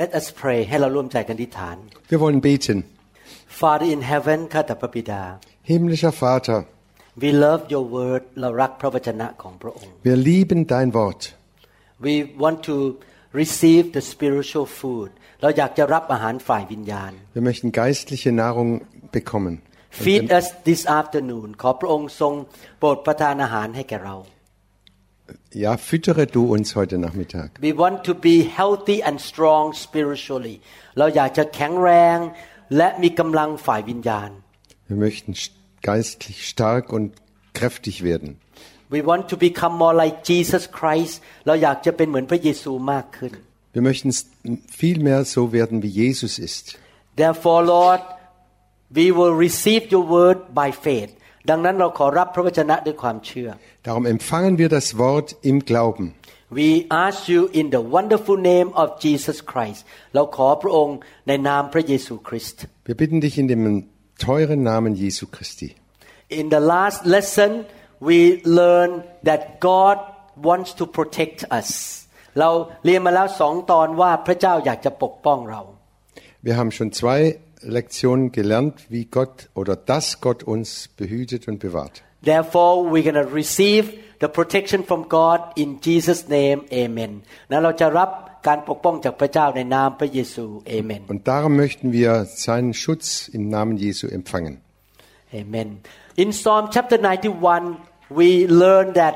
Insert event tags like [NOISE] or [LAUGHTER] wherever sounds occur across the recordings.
Let us pray ให้เราร่วมใจกันอธิษฐาน Wir wollen beten. Father in heaven ข้าแต่พระบิดา Himmlischer Vater, we love your word เรารักพระวจนะของพระองค์ wir lieben dein Wort. we want to receive the spiritual food เราอยากจะรับอาหารฝ่ายวิญญาณ Wir möchten geistliche Nahrung bekommen. Und feed us this afternoon ขอพระองค์ทรงโปรดประทานอาหารให้แก่เรา Ja, füttere du uns heute Nachmittag. we want to be healthy and strong spiritually เราอยากจะแข็งแรงและมีกำลังฝ่ายวิญญาณ Wir möchten st- geistlich stark und kräftig werden. we want to become more like Jesus Christ เราอยากจะเป็นเหมือนพระเยซูมากขึ้น Wir möchten s- viel mehr so werden, wie Jesus ist. Therefore, Lord, we will receive your word by faith. ดังนั้นเราขอรับพระวจนะด้วยความเชื่อ Darum empfangen wir das Wort im Glauben. We ask you in the wonderful name of Jesus Christ. เราขอพระองค์ในนามพระเยซูคริสต์ Wir bitten dich in dem teuren Namen Jesu Christi. In the last lesson, we learn that God wants to protect us. เราเรียนมาแล้วสองตอนว่าพระเจ้าอยากจะปกป้องเรา Wir haben schon zwei Lektionen gelernt, wie Gott oder dass Gott uns behütet und bewahrt. Therefore, we're going to receive the protection from God in Jesus' name. Amen. นั้นเราจะรับการปกป้องจากพระเจ้าในนามพระเยซู Amen. Und darum möchten wir seinen Schutz im Namen Jesu empfangen. Amen. In Psalm chapter 91, we learn that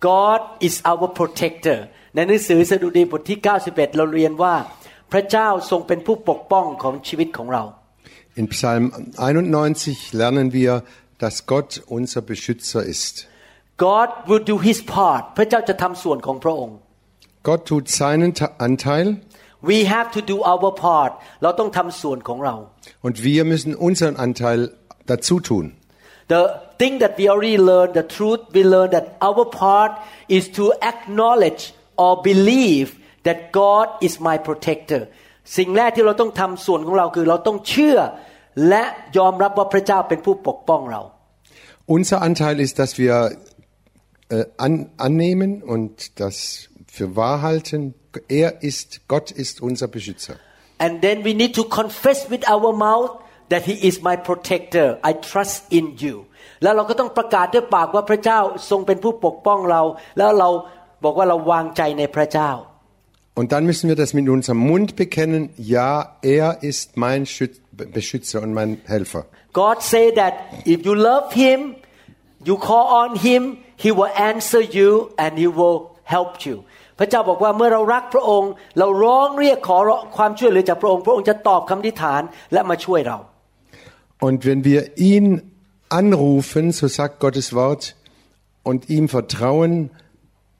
God is our protector. ในหนังสือสดุดีบทที่ 91 เราเรียนว่า พระเจ้าทรงเป็นผู้ปกป้องของชีวิตของเรา In Psalm 91 lernen wir, dass Gott unser Beschützer ist. God will do his part พระเจ้าจะทำส่วนของพระองค์ Gott tut seinen Ta- Anteil We have to do our part เราต้องทำส่วนของเรา und wir müssen unseren Anteil dazu tun. The thing that we already learned, the truth we learned that our part is to acknowledge or believe that God is my protector สิ่งแรกที่เราต้องทำส่วนของเราคือเราต้องเชื่อ และยอมรับว่าพระเจ้าเป็นผู้ปกป้องเรา Unser Anteil ist, dass wir äh, an, annehmen und das für wahr halten. Er ist, Gott ist unser Beschützer. and then we need to confess with our mouth that he is my protector I trust in you แล้วเราก็ต้องประกาศด้วยปากว่าพระเจ้าทรงเป็นผู้ปกป้องเรา แล้วเราบอกว่าเราวางใจในพระเจ้า Und dann müssen wir das mit unserem Mund bekennen. Ja, er ist mein Schüt- Beschützer und mein Helfer. God say that if you love him you call on him he will answer you and he will help you พระเจ้าบอกว่าเมื่อเรารักพระองค์ เราร้องเรียกขอความช่วยเหลือจากพระองค์ พระองค์จะตอบคำอธิษฐานและมาช่วยเรา Und wenn wir ihn anrufen, so sagt Gottes Wort, und ihm vertrauen,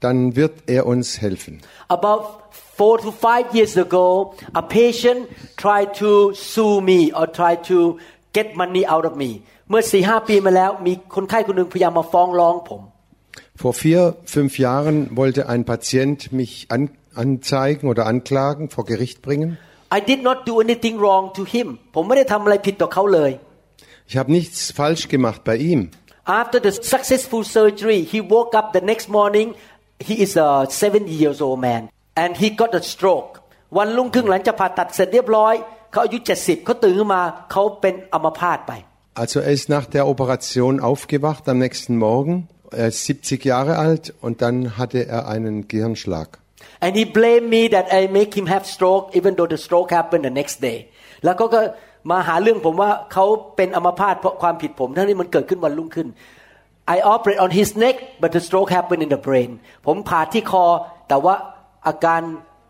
dann wird er uns helfen. About four to five years ago a patient tried to sue me or try to get money out of me เมื่อสี่ห้าปีมาแล้วมีคนไข้คนหนึ่งพยายามมาฟ้องร้องผม Vor vier, fünf Jahren wollte ein Patient mich an, anzeigen oder anklagen, vor Gericht bringen. I did not do anything wrong to him ผมไม่ได้ทำอะไรผิดต่อเขาเลย Ich habe nichts falsch gemacht bei ihm. After the successful surgery, he woke up the next morning. He is a 70 years old man And he got a stroke. วันรุ่งขึ้นหลังจากผ่าตัดเสร็จเรียบร้อยเขาอายุ 70เขาตื่นขึ้นมาเขาเป็นอัมพาตไป Also er ist nach der Operation aufgewacht am nächsten Morgen. Er ist 70 Jahre alt und dann hatte er einen Gehirnschlag. and he blamed me that I make him have stroke even though the stroke happened the next day แล้วเขาก็มาหาเรื่องผมว่าเขาเป็นอัมพาตเพราะความผิดผมทั้งที่มันเกิดขึ้นวันรุ่งขึ้น I operate on his neck but the stroke happened in the brain ผมผ่าที่คอแต่ว่า อาการ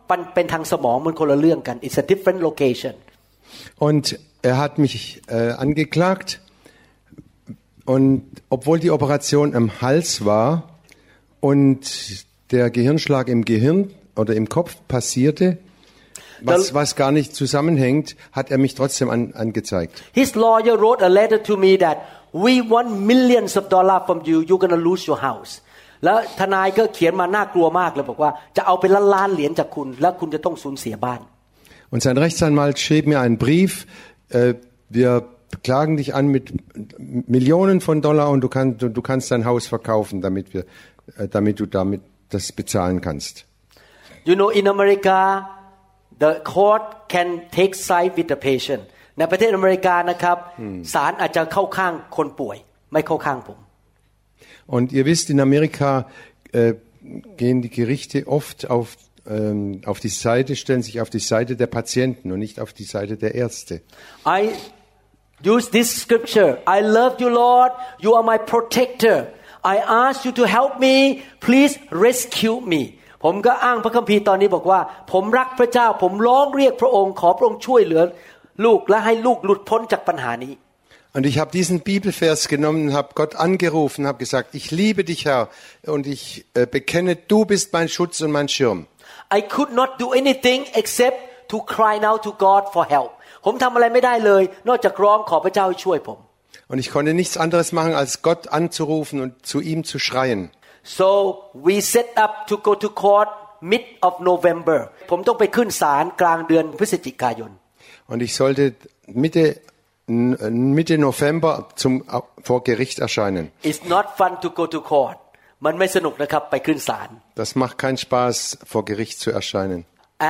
ปันเป็นทางสมองมันคนละเรื่องกัน it's a different location Und er hat mich äh, angeklagt und obwohl die Operation am Hals war und der Gehirnschlag im Gehirn oder im Kopf passierte, was, was gar nicht zusammenhängt, hat er mich trotzdem an, angezeigt. His lawyer wrote a letter to me that we want millions of dollars from you you're gonna lose your house แล้วทนายก็เขียนมาน่ากลัวมากเลยบอกว่าจะเอาเป็นล้านล้านๆเหรียญจากคุณ แล้วคุณจะต้องสูญเสียบ้าน Und sein Rechtsanwalt schrieb mir einen Brief, äh, wir klagen dich an mit Millionen von Dollar und du, kannst du, du kannst dein Haus verkaufen, damit, wir, äh, damit du damit das bezahlen kannst. You know in America the court can take side with the patient ในประเทศอเมริกานะครับศาลอาจจะเข้าข้างคนป่วย ไม่เข้าข้างผม Und ihr wisst, in Amerika äh, gehen die Gerichte oft auf, ähm, auf die Seite, stellen sich auf die Seite der Patienten und nicht auf die Seite der Ärzte. I use this scripture. I love you, Lord. You are my protector. I ask you to help me. Please rescue me. ผมก็อ้างพระคัมภีร์ตอนนี้บอกว่า ผมรักพระเจ้า ผมร้องเรียกพระองค์ ขอพระองค์ช่วยเหลือ ลูกและให้ลูกหลุดพ้นจากปัญหานี้ Und ich habe diesen Bibelvers genommen, habe Gott angerufen, habe gesagt, ich liebe dich, Herr, und ich äh, bekenne, du bist mein Schutz und mein Schirm. I could not do anything except to cry out to God for help ผมทำอะไรไม่ได้เลย นอกจากร้องขอพระเจ้าให้ช่วยผม Und ich konnte nichts anderes machen, als Gott anzurufen und zu ihm zu schreien. so we set up to go to court mid of November ผมต้องไปขึ้นศาลกลางเดือนพฤศจิกายน Und ich sollte Mitte, n- Mitte November zum, vor Gericht erscheinen. It's not fun to go to court มันไม่สนุกนะครับไปขึ้นศาล Das macht keinen Spaß, vor Gericht zu erscheinen.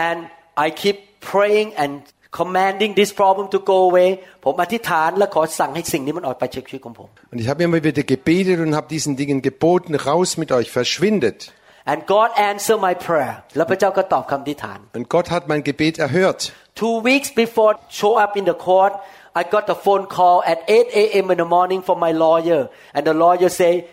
and I keep praying and commanding this problem to go away ผมอธิษฐานและขอสั่งให้สิ่งนี้มันออกไปจากชีวิตของผม Und ich habe immer wieder gebetet und habe diesen Dingen geboten, raus mit euch, verschwindet. and God answer my prayer แล้วพระเจ้าก็ตอบคำอธิษฐาน Und Gott hat mein Gebet erhört. Two weeks before show up in the court, I got a phone call at 8 a.m. in the morning from my lawyer, and the lawyer say,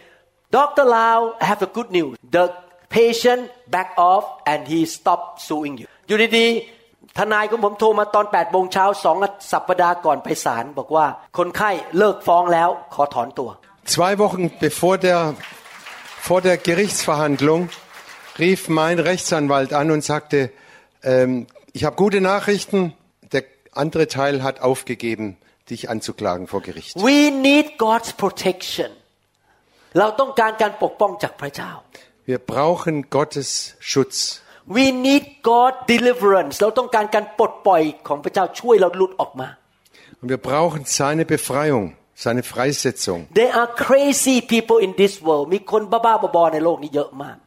Dr. Lau, I have a good news. The patient back off and he stopped suing you. อยู่ดีๆทนายของผมโทรมาตอน8โมงเช้าสองสัปดาห์ก่อนไปศาลบอกว่าคนไข้เลิกฟ้องแล้วขอถอนตัว Zwei Wochen bevor der, vor der Gerichtsverhandlung rief mein Rechtsanwalt an und sagte, ähm, ich habe gute Nachrichten, der andere Teil hat aufgegeben, dich anzuklagen vor Gericht. We need God's protection เราต้องการการปกป้องจากพระเจ้า Wir brauchen Gottes Schutz. We need God deliverance เราต้องการการปลดปล่อยของพระเจ้าช่วยเราหลุดออกมา Und wir brauchen seine Befreiung, seine Freisetzung. There are crazy people in this world มีคนบ้าๆบอๆในโลกนี้เยอะมาก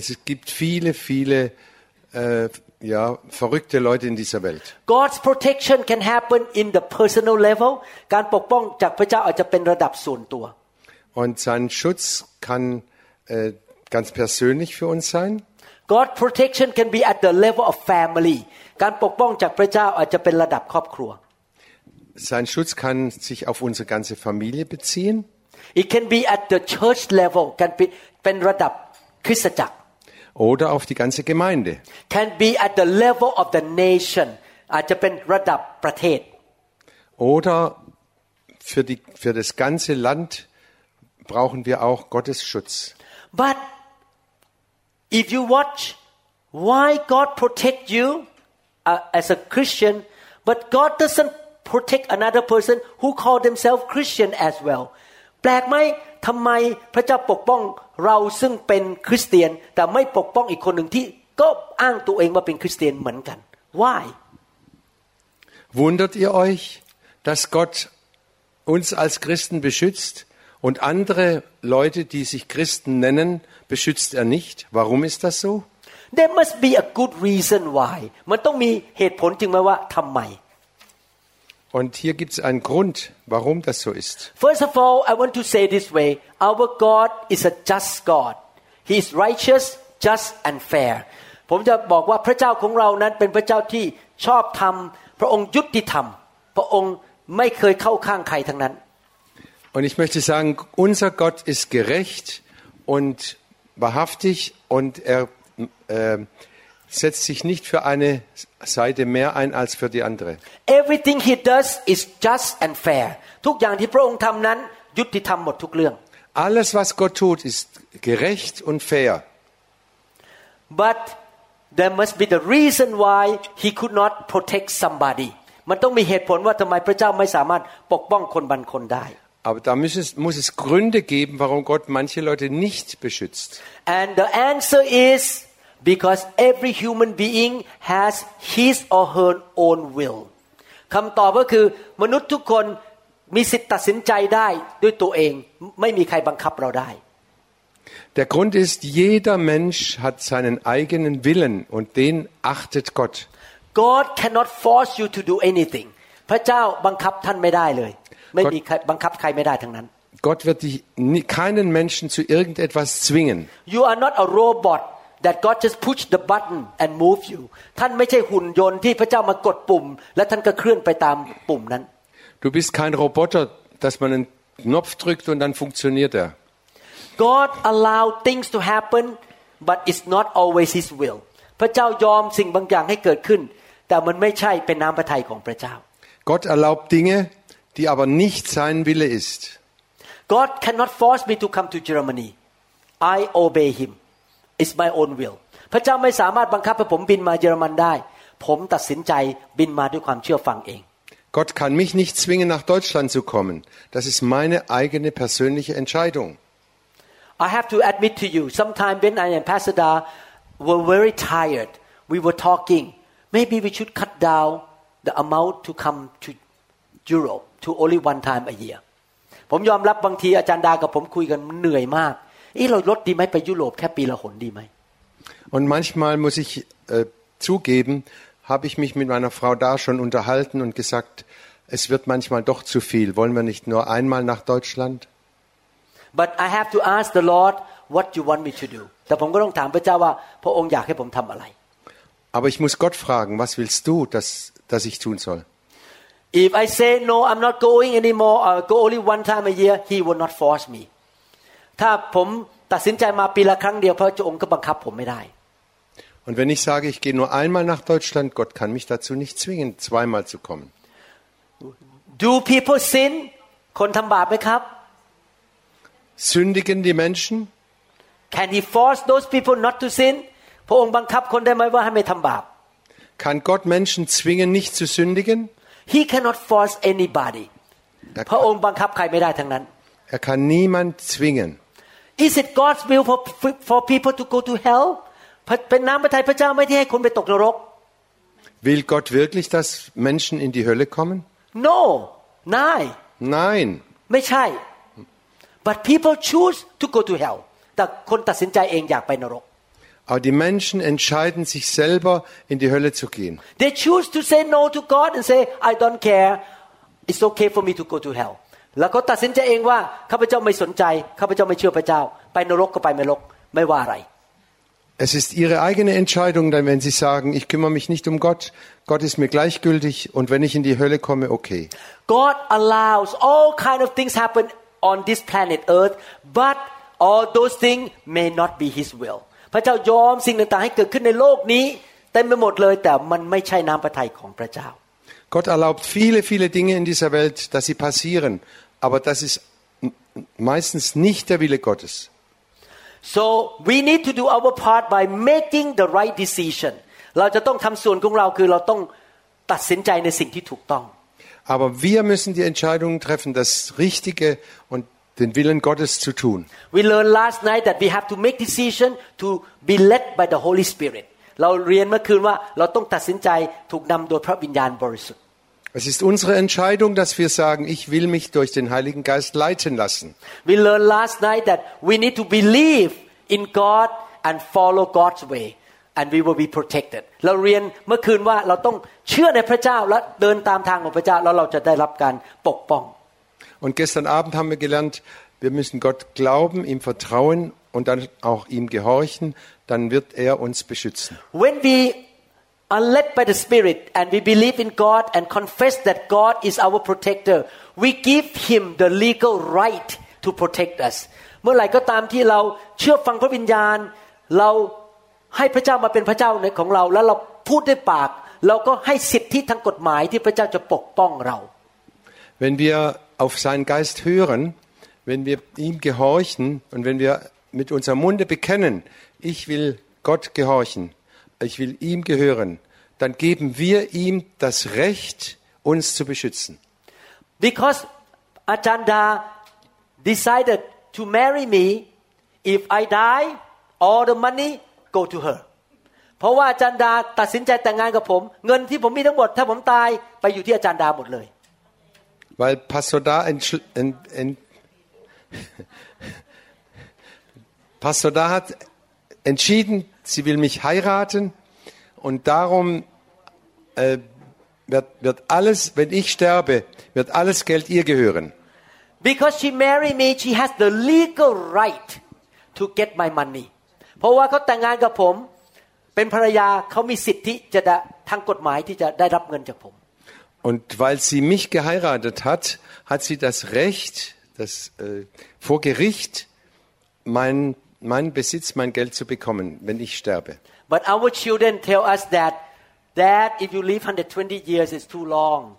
Es gibt viele, viele äh, ja, verrückte Leute in dieser Welt. God's protection can happen in the personal level การปกป้องจากพระเจ้าอาจจะเป็นระดับส่วนตัว Und sein Schutz kann äh, ganz persönlich für uns sein. God's protection can be at the level of family การปกป้องจากพระเจ้าอาจจะเป็นระดับครอบครัว Sein Schutz kann sich auf unsere ganze Familie beziehen. It can be at the church level การเป็นระดับคริสตจักร oder auf die ganze Gemeinde. can be at the level of the nation อาจจะเป็นระดับประเทศ Oder für, die, für das ganze Land brauchen wir auch Gottes Schutz. But if you watch why God protect you uh, as a Christian, but God doesn't protect another person who call themselves Christian as well แปลกไหมทำไมพระเจ้าปกป้อง เราซึ่งเป็นคริสเตียน แต่ไม่ปกป้องอีกคนหนึ่งที่ก็อ้างตัวเองว่าเป็นคริสเตียนเหมือนกัน Why Wundert ihr euch, dass Gott uns als Christen beschützt und andere Leute, die sich Christen nennen, beschützt er nicht? Warum ist das so? There must be a good reason why มันต้องมีเหตุผลจริงไหมว่าทำไม Und hier gibt es einen Grund, warum das so ist. First of all, I want to say this way our God is a just God. He is righteous, just and fair. ผมจะบอกว่าพระเจ้าของเรานั้นเป็นพระเจ้าที่ชอบธรรม พระองค์ยุติธรรม พระองค์ไม่เคยเข้าข้างใครทั้งนั้น Und ich möchte sagen, unser Gott ist gerecht und wahrhaftig und er äh, setzt sich nicht für eine Seite mehr ein als für die andere. Everything he does is just and fair ทุกอย่างที่พระองค์ทำนั้น ยุติธรรมหมดทุกเรื่อง Alles, was Gott tut, ist gerecht und fair. but there must be the reason why he could not protect somebody มันต้องมีเหตุผลว่าทำไมพระเจ้าไม่สามารถปกป้องคนบางคนได้ Aber da muss es, muss es Gründe geben, warum Gott manche Leute nicht beschützt. and the answer is because every human being has his or her own will คำตอบก็คือมนุษย์ทุกคนมีสิทธิ์ตัดสินใจได้ด้วยตัวเอง ไม่มีใครบังคับเราได้ Der Grund ist, jeder Mensch hat seinen eigenen Willen und den achtet Gott. God cannot force you to do anything พระเจ้าบังคับท่านไม่ได้เลย ไม่มีใครบังคับใครไม่ได้ทั้งนั้น Gott wird dich, nie- keinen Menschen zu irgendetwas zwingen. You are not a robot that God just push the button and move you ท่านไม่ใช่หุ่นยนต์ที่พระเจ้ามากดปุ่ม และท่านก็เคลื่อนไปตามปุ่มนั้น Du bist kein Roboter, dass man einen Knopf drückt und dann funktioniert er. God allow things to happen but it's not always His will พระเจ้ายอมสิ่งบางอย่างให้เกิดขึ้น แต่มันไม่ใช่เป็นน้ำพระทัยของพระเจ้า Gott erlaubt Dinge, die aber nicht sein Wille ist. God cannot force me to come to Germany I obey Him it's my own will พระเจ้าไม่สามารถบังคับให้ผมบินมาเยอรมันได้ ผมตัดสินใจบินมาด้วยความเชื่อฟังเอง Gott kann mich nicht zwingen, nach Deutschland zu kommen. Das ist meine eigene persönliche Entscheidung. I have to admit to you, sometime when I and Pastor Da were very tired, we were talking, maybe we should cut down the amount to come to Europe to only one time a year. ผมยอมรับบางทีอาจารย์ดากับผมคุยกันมันเหนื่อยมาก เอ้เราลดดีไหมไปยุโรปแค่ปีละหนดีไหม Und manchmal muss ich äh, zugeben, habe ich mich mit meiner Frau da schon unterhalten und gesagt, es wird manchmal doch zu viel. Wollen wir nicht nur einmal nach Deutschland? But I have to ask the Lord what you want me to do แต่ผมก็ต้องถามพระเจ้าว่า พระองค์อยากให้ผมทำอะไร Aber ich muss Gott fragen, was willst du, dass, dass ich tun soll? If I say no I'm not going anymore or go only one time a year He will not force me ถ้าผมตัดสินใจมาปีละครั้งเดียวพระองค์ก็บังคับผมไม่ได้ Und wenn ich sage, ich gehe nur einmal nach Deutschland, Gott kann mich dazu nicht zwingen, zweimal zu kommen. Do people sin คนทำบาปไหมครับ Sündigen die Menschen? Can He force those people not to sin พระองค์บังคับคนได้ไหมว่าให้ไม่ทำบาป Kann Gott Menschen zwingen, nicht zu sündigen? He cannot force anybody Er พระ kann, องค์บังคับใครไม่ได้ทั้งนั้น er kann niemand zwingen. Is it God's will for for people to go to hell เป็นน้ำพระทัยพระเจ้าไม่ที่ให้คนไปตกนรก Will Gott wirklich, dass Menschen in die Hölle kommen? No นาย Nein. ไม่ใช่ but people choose to go to hell แต่คนตัดสินใจเองอยากไปนรก Aber die Menschen entscheiden sich selber, in die Hölle zu gehen. they choose to say no to God and say I don't care it's okay for me to go to hell แล้วเขาตัดสินใจเองว่าข้าพเจ้าไม่สนใจข้าพเจ้าไม่เชื่อพระเจ้า ไปนรกก็ไปนรกไม่ว่าอะไร Es ist ihre eigene Entscheidung, dann wenn sie sagen, ich kümmere mich nicht um Gott, Gott ist mir gleichgültig und wenn ich in die Hölle komme, okay. God allows all kind of things happen on this planet earth but all those things may not be his will พระเจ้ายอมสิ่งต่างๆให้เกิดขึ้นในโลกนี้เต็มไปหมดเลยแต่มันไม่ใช่น้ำพระทัยของพระเจ้า Gott erlaubt viele, viele Dinge in dieser Welt, dass sie passieren, aber das ist m- meistens nicht der Wille Gottes. so we need to do our part by making the right decision เราจะต้องทำส่วนของเราคือเราต้องตัดสินใจในสิ่งที่ถูกต้อง Aber wir müssen die Entscheidungen treffen, das Richtige und den Willen Gottes zu tun. We learned last night that we have to make decision to be led by the Holy Spirit เราเรียนเมื่อคืนว่าเราต้องตัดสินใจถูกนำโดยพระวิญญาณบริสุทธิ์ ์ Es ist unsere Entscheidung, dass wir sagen, ich will mich durch den Heiligen Geist leiten lassen. We learned last night that we need to believe in God and follow God's way and we will be protected เราเรียนเมื่อคืนว่าเราต้องเชื่อในพระเจ้าและเดินตามทางของพระเจ้าแล้วเราจะได้รับการปกป้อง Und gestern Abend haben wir gelernt, wir müssen Gott glauben, ihm vertrauen und dann auch ihm gehorchen, dann wird er uns beschützen. When we are led by the Spirit and we believe in God and confess that God is our protector, we give Him the legal right to protect us. เมื่อไหร่ก็ตามที่เราเชื่อฟังพระวิญญาณ เราให้พระเจ้ามาเป็นพระเจ้าในของเรา แล้วเราพูดด้วยปาก เราก็ให้สิทธิทางกฎหมายที่พระเจ้าจะปกป้องเรา Wenn wir auf seinen Geist hören, wenn wir ihm gehorchen und wenn wir mit unserem Munde bekennen, ich will Gott gehorchen, ich will ihm gehören, dann geben wir ihm das Recht, uns zu beschützen. Because Ajanda decided to marry me, if I die, all the money go to her. เพราะว่าอาจารย์ดาตัดสินใจแต่งงานกับผม เงินที่ผมมีทั้งหมด ถ้าผมตายไปอยู่ที่อาจารย์ดาหมดเลย Weil Pastor da, [LAUGHS] entschl- en- en- Pastor da hat entschieden, sie will mich heiraten und darum äh, wird, wird alles, wenn ich sterbe, wird alles Geld ihr gehören. Because she married me she has the legal right to get my money เพราะว่าเขาแต่งงานกับผม เป็นภรรยาเขามีสิทธิจะได้ทางกฎหมายที่จะได้รับเงินจากผม Und weil sie mich geheiratet hat, hat sie das Recht, das äh, vor Gericht mein, mein Besitz, mein Geld zu bekommen, wenn ich sterbe. But our children tell us that Dad if you live 120 years is too long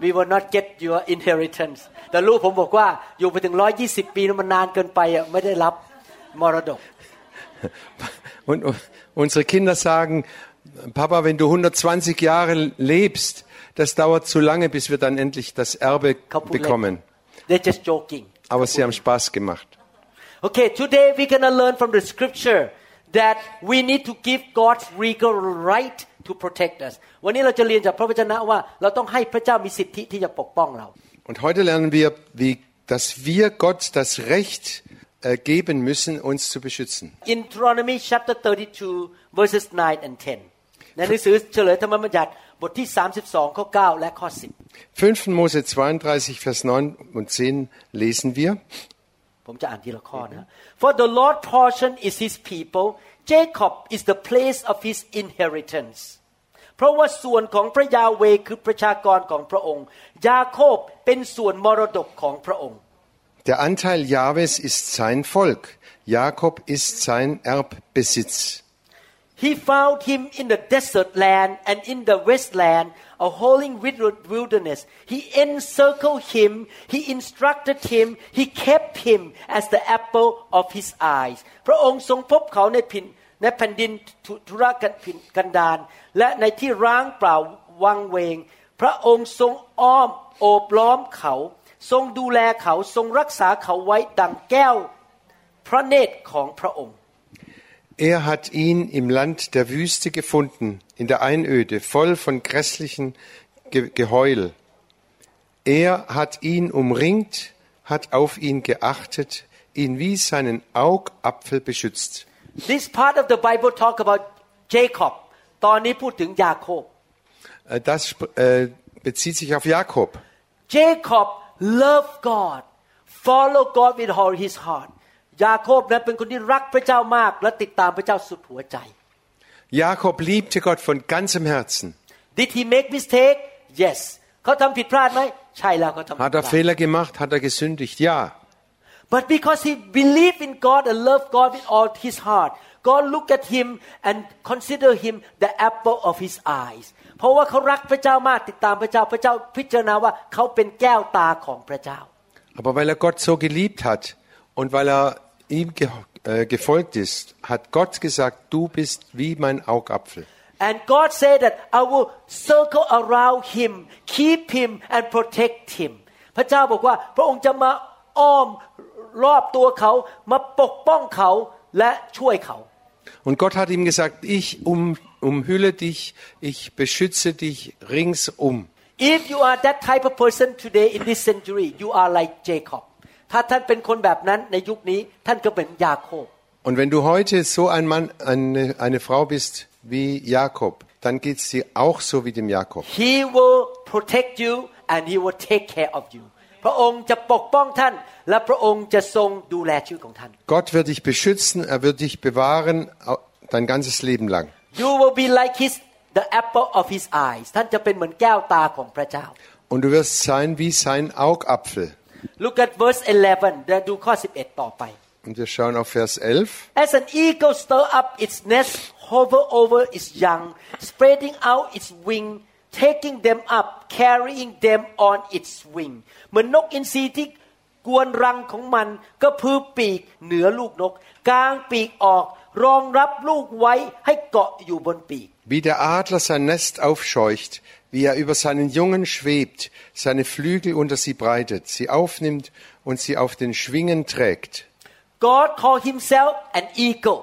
we will not get your inheritance แต่ลูกผมบอกว่าอยู่ไปถึง 120 ปีมันนานเกินไปอ่ะไม่ได้รับมรดก [LAUGHS] Und u- unsere Kinder sagen, Papa, wenn du 120 Jahre lebst, das dauert zu lange, bis wir dann endlich das Erbe เขาพูดเล่น bekommen. they're just joking Aber sie haben Spaß gemacht. Okay, today we're gonna learn from the scripture that we need to give God's legal right to protect us. วันนี้เราจะเรียนจากพระวจนะว่า เราต้องให้พระเจ้ามีสิทธิที่จะปกป้องเรา Und heute lernen wir, wie, dass wir Gott das Recht äh, geben müssen, uns zu beschützen. In Deuteronomy chapter 32 verses 9 and 10 ในหนังสือเฉลยธรรมบัญญัติบทที่ 32 ข้อ 9 และข้อ 5. Mose 32, Vers 9 und 10 lesen wir. 10 ผมจะอ่านทีละข้อนะ For the Lord portion is his people Jacob is the place of his inheritance เพราะว่าส่วนของพระยาเวคือประชากรของพระองค์ ยาโคบเป็นส่วนมรดกของพระองค์ Der Anteil Jahwes ist sein Volk. Jakob ist sein Erbbesitz. He found him in the desert land and in the wasteland, a holy wilderness. He encircled him, he instructed him, he kept him as the apple of his eyes. พระองค์ทรงพบเขาในผินในแผ่นดินทุรกันกันดารและในที่ร้างเปล่าวังเวง พระองค์ทรงอ้อมโอบล้อมเขา ทรงดูแลเขาทรงรักษาเขาไว้ดังแก้ว พระเนตรของพระองค์ Er hat ihn im Land der Wüste gefunden, in der Einöde, voll von grässlichen Ge Geheul. Er hat ihn umringt, hat auf ihn geachtet, ihn wie seinen Augapfel beschützt. This part of the Bible talk about Jacob ตอนนี้พูดถึงยาโคบ Äh, Das sp- äh, bezieht sich auf Jakob. Jacob loved God follow God with all his heart ยาโคบนั้นเป็นคนที่รักพระเจ้ามาก และติดตามพระเจ้าสุดหัวใจ Jakob liebte Gott von ganzem Herzen. Did he make mistake Yes เขาทำผิดพลาดไหมใช่แล้วเขาทำผิด Hat พ er ลาด Fehler gemacht? Hat er gesündigt? Ja. But because he believed in God and loved God with all his heart God looked at him and consider him the apple of his eyes เพราะว่าเขารักพระเจ้ามากติดตามพระเจ้าพระเจ้าพิจารณาว่าเขาเป็นแก้วตาของพระเจ้า Aber weil er Gott so geliebt hat und weil er ihm ge äh, gefolgt ist, hat Gott gesagt, du bist wie mein Augapfel. And God said that I will circle around him keep him and protect him พระเจ้าบอกว่าพระองค์จะมาอ้อมรอบตัวเขามาปกป้องเขาและช่วยเขา Und Gott hat ihm gesagt, ich um, umhülle dich, ich beschütze dich ringsum. If you are that type of person today in this century you are like Jacob ถ้าท่านเป็นคนแบบนั้นในยุคนี้ท่านก็เป็นยาโคบ Und wenn du heute so ein Mann, eine, eine Frau bist wie Jakob, dann geht es dir auch so wie dem Jakob. He will protect you and he will take care of you พระองค์จะปกป้องท่าน และพระองค์จะทรงดูแลชีวิตของท่าน Gott wird dich beschützen, er wird dich bewahren au- dein ganzes Leben lang. You will be like his the apple of his eyes ท่านจะเป็นเหมือนแก้วตาของพระเจ้า Und du wirst sein wie sein Augapfel. Look at verse 11เดี๋ยวดูข้อ 11 ต่อไป Und wir schauen auf Vers 11. As an eagle stir up its nest hover over its young spreading out its wing taking them up carrying them on its wing เหมือนนกอินทรีที่กวนรังของมันก็พือปีกเหนือลูกนกกางปีกออกรองรับลูกไว้ให้เกาะอยู่บนปีก Wie der Adler sein Nest aufscheucht, wie er über seinen Jungen schwebt, seine Flügel unter sie breitet, sie aufnimmt und sie auf den Schwingen trägt. God called himself an eagle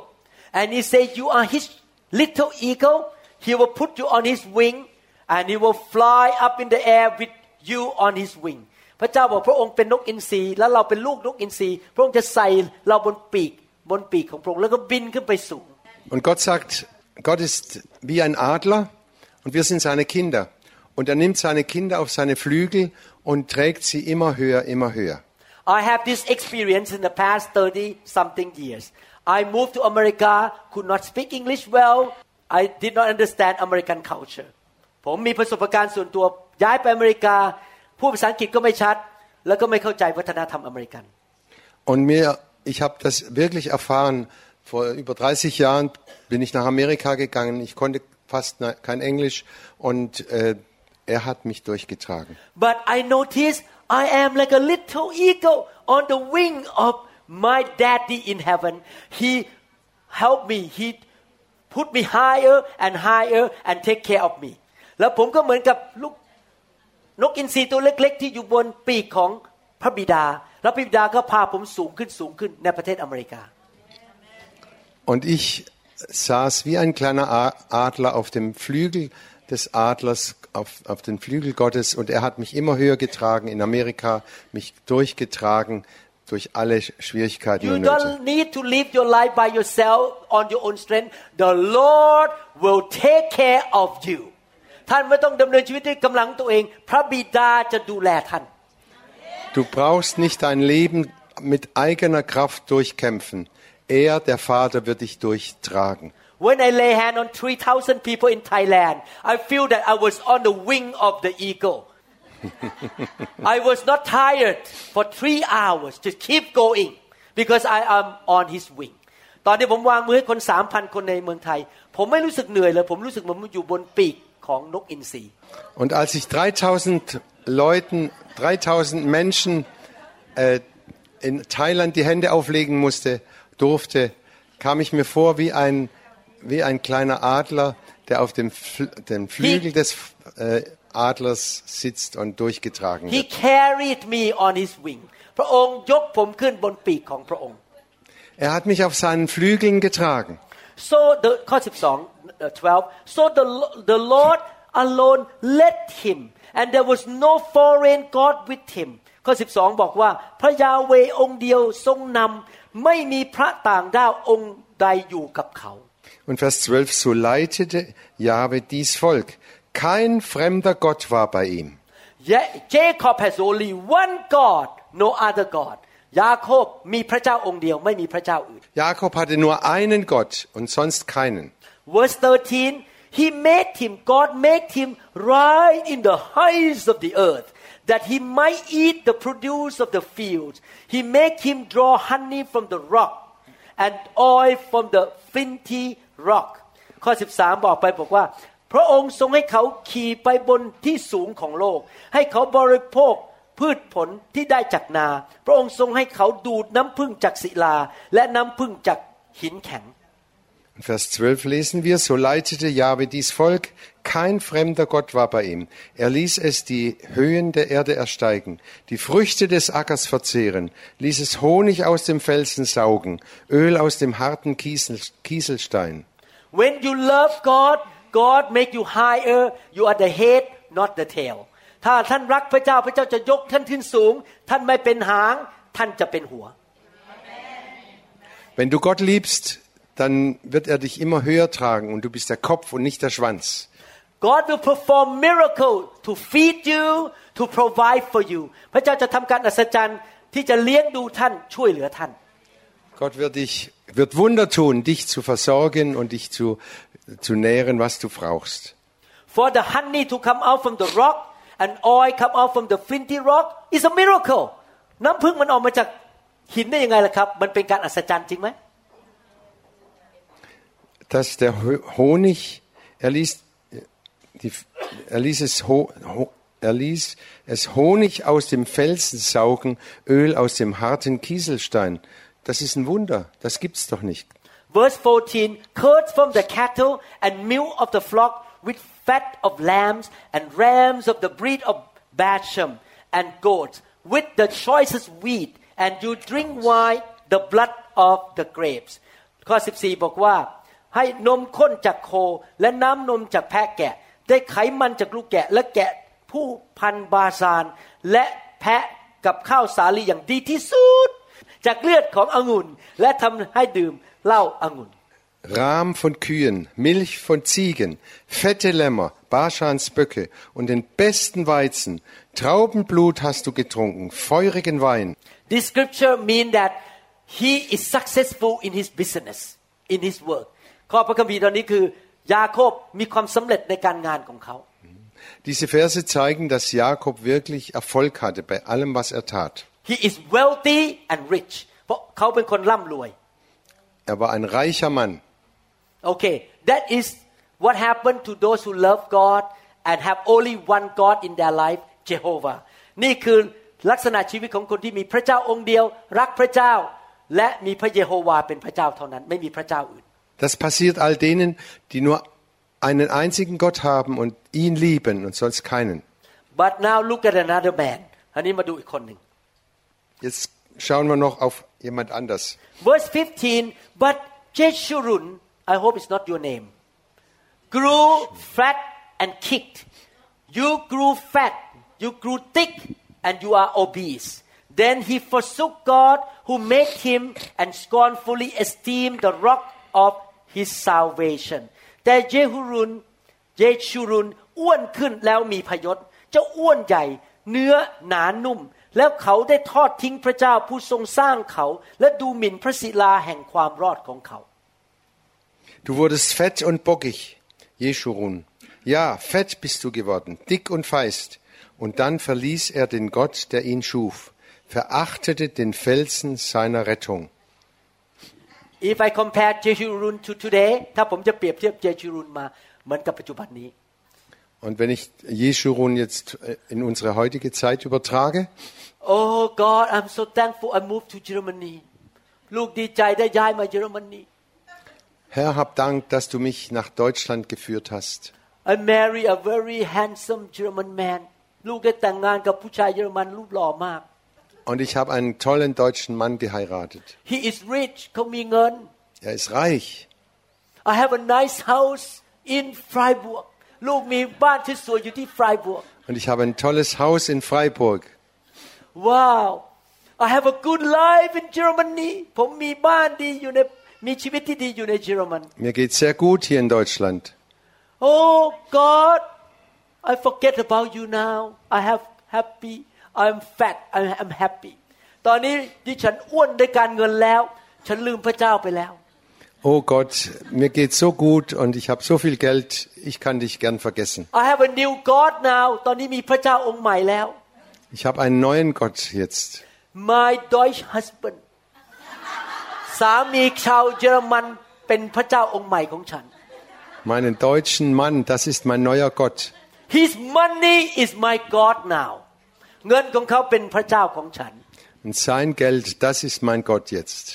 and he said you are his little eagle he will put you on his wing and he will fly up in the air with you on his wing พระเจ้าบอกพระองค์เป็นนกอินทรีแล้วเราเป็นลูกนกอินทรีพระองค์จะใส่เราบนปีกบนปีกของพระองค์แล้วก็บินขึ้นไปสูง Und Gott sagt, Gott ist wie ein Adler und wir sind seine Kinder. Und er nimmt seine Kinder auf seine Flügel und trägt sie immer höher, immer höher. I have this experience in the past 30 something years. I moved to America, could not speak English well. I did not understand American culture. ผมมีประสบการณ์ส่วนตัวย้ายไปอเมริกา พูดภาษาอังกฤษก็ไม่ชัด แล้วก็ไม่เข้าใจวัฒนธรรมอเมริกัน Und mir, ich habe das wirklich erfahren. Vor über 30 Jahren bin ich nach Amerika gegangen. Ich konnte fast ne- kein Englisch und äh, er hat mich durchgetragen. But I noticed I am like a little eagle on the wing of my daddy in heaven. He helped me. He put me higher and higher and take care of me. แล้วผมก็เหมือนกับลูกนกอินทรีตัวเล็ก ๆ ที่อยู่บนปีกของพระบิดา แล้วพระบิดาก็พาผมสูงขึ้นสูงขึ้นในประเทศอเมริกา Und ich saß wie ein kleiner A- Adler auf dem Flügel des Adlers, auf, auf den Flügel Gottes und er hat mich immer höher getragen in Amerika, mich durchgetragen durch alle Schwierigkeiten You und Nöte. don't need to live your life by yourself on your own strength. The Lord will take care of you. ท่านไม่ต้องดำเนินชีวิตด้วยกำลังตัวเอง พระบิดาจะดูแลท่าน Du brauchst nicht dein Leben mit eigener Kraft durchkämpfen. Er, der Vater, wird dich durchtragen. When I lay hand on 3,000 people in Thailand, I feel that I was on the wing of the eagle. [LAUGHS] I was not tired for three hours to keep going because I am on his wing. ตอนที่ผมวางมือให้คนสามพันคนในเมืองไทย ผมไม่รู้สึกเหนื่อยเลย ผมรู้สึกเหมือนผมอยู่บนปีกของนกอินทรี Und als ich 3000 Leuten, 3000 Menschen äh, in Thailand die Hände auflegen musste, durfte, kam ich mir vor wie ein, wie ein kleiner Adler, der auf dem, Fl dem Flügel des äh, Adlers sitzt und durchgetragen He wird. carried me on his wing พระองค์ยกผมขึ้นบนปีกของพระองค์ Er hat mich auf seinen Flügeln getragen. so the ข้อ12 uh, 12 so the the Lord alone led him and there was no foreign god with him ข้อ12 บอกว่า พระยาเวองค์เดียวทรงนำไม่มีพระต่างด้าวองค์ใดอยู่กับเขา Und Vers 12, so leitete Jahwe dies Volk. Kein fremder Gott war bei ihm. Ja- Jacob has only one God no other God ยาโคบมีพระเจ้าองค์เดียวไม่มีพระเจ้าอื่น Jakob hatte nur einen Gott und sonst keinen. Verse 13, He made him, God made him right in the heights of the earth, that he might eat the produce of the fields. He made him draw honey from the rock and oil from the flinty rock. ข้อ 13 บอกไปบอกว่า พระองค์ทรงให้เขาขี่ไปบนที่สูงของโลก ให้เขาบริโภคพืชผลที่ได้จากนา พระองค์ทรงให้เขาดูดน้ำพึ่งจากศิลา และน้ำพึ่งจากหินแข็ง In Vers 12 lesen wir, so leitete Jahwe dies Volk, kein fremder Gott war bei ihm. Er ließ es die Höhen der Erde ersteigen, die Früchte des Ackers verzehren, ließ es Honig aus dem Felsen saugen, Öl aus dem harten Kiesel, Kieselstein. When you love God, God make you higher. You are the head, not the tail. ถ้าท่านรักพระเจ้าพระเจ้าจะยกท่านขึ้นสูง ท่านไม่เป็นหาง ท่านจะเป็นหัว Wenn du Gott liebst, dann wird er dich immer höher tragen und du bist der Kopf und nicht der Schwanz. God will perform miracle to feed you to provide for you พระเจ้าจะทำการอัศจรรย์ที่จะเลี้ยงดูท่านช่วยเหลือท่าน Gott wird dich, wird Wunder tun, dich zu versorgen und dich zu, zu nähren, was du brauchst. For the honey to come out from the rock and oil come out from the flinty rock is a miracle น้ำพึ่งมันออกมาจากหินได้ยังไงล่ะครับ มันเป็นการอัศจรรย์จริงไหม dass der Ho- Honig, er ließ, die, er, ließ es Ho, Ho, er ließ es Honig aus dem Felsen saugen, Öl aus dem harten Kieselstein. Das ist ein Wunder, das gibt's doch nicht. Verse 14 curds from the cattle and milk of the flock with fat of lambs and rams of the breed of Bashan and goats with the choicest wheat and you drink wine the blood of the grapes ข้อ 14 บอกว่า ให้นมข้นจากโคและน้ำนมจากแพะแกะ ได้ไขมันจากลูกแกะ และแกะผู้พันบาซาน และแพะกับข้าวสาลีอย่างดีที่สุด จากเลือดขององุ่น และทำให้ดื่มเหล้าองุ่น Rahm von Kühen, Milch von Ziegen, fette Lämmer, Barschans Böcke und den besten Weizen, Traubenblut hast du getrunken, feurigen Wein. This scripture mean that he is successful in his business in his work ข้อพระคัมภีร์ตอนนี้คือยาโคบมีความสำเร็จในการงานของเขา Diese Verse zeigen, dass Jakob wirklich Erfolg hatte bei allem, was er tat. he is wealthy and rich เพราะเขาเป็นคนร่ำรวย Er war ein reicher Mann. Okay that is what happened to those who love God and have only one God in their life Jehovah นี่คือลักษณะชีวิตของคนที่มีพระเจ้าองค์เดียว รักพระเจ้า และมีพระเยโฮวาเป็นพระเจ้าเท่านั้น ไม่มีพระเจ้าอื่น Das passiert all denen, die nur einen einzigen Gott haben und ihn lieben und sonst keinen. but now look at another man อันนี้มาดูอีกคนหนึ่ง Jetzt schauen wir noch auf jemand anders. Verse 15, but Jeshurun, I hope it's not your name, grew fat and kicked. You grew fat, you grew thick, and you are obese. Then he forsook God who made him and scornfully esteemed the rock of his salvation. แต่เยฮูรุน เยชูรุนอ้วนขึ้นแล้วมีพยศ เจ้าอ้วนใหญ่ เนื้อหนานุ่ม แล้วเขาได้ทอดทิ้งพระเจ้าผู้ทรงสร้างเขา และดูหมิ่นพระศิลาแห่งความรอดของเขา Du wurdest fett und bockig, Jeschurun. Ja, fett bist du geworden, dick und feist. Und dann verließ er den Gott, der ihn schuf, verachtete den Felsen seiner Rettung. If I compare เจชูรุน to today ถ้าผมจะเปรียบเทียบเจชูรุนมาเหมือนกับปัจจุบันนี้ Und wenn ich Jeschurun jetzt äh, in unsere heutige Zeit übertrage, Oh God I'm so thankful I moved to Germany ลูกดีใจได้ย้ายมาเยอรมนี Herr, hab Dank, dass du mich nach Deutschland geführt hast. I marry a very handsome German man ลูกได้แต่งงานกับผู้ชายเยอรมันรูปหล่อมาก Und ich habe einen tollen deutschen Mann geheiratet. He is rich เขามีเงิน Er ist reich. I have a nice house in Freiburg ลูกมีบ้านที่สวยอยู่ที่ Freiburg Und ich habe ein tolles Haus in Freiburg. Wow I have a good life in Germany ผมมีบ้านดีอยู่ในมีชีวิตที่ดีอยู่ในเยอรมัน Mir geht's sehr gut hier in Deutschland. Oh God I forget about you now I have happy I'm fat I am happy ตอนนี้ดิฉันอ้วนด้วยการเงินแล้ว ฉันลืมพระเจ้าไปแล้ว Oh Gott, mir geht's so gut und ich habe so viel Geld, ich kann dich gern vergessen. I have a new God now ตอนนี้มีพระเจ้าองค์ใหม่แล้ว Ich habe einen neuen Gott jetzt. My Deutsch husband สามีชาวเยอรมันเป็นพระเจ้าองค์ใหม่ของฉัน Meinen deutschen Mann, das ist mein neuer Gott. His money is my God now เงินของเขาเป็นพระเจ้าของฉัน Und sein Geld, das ist mein Gott jetzt.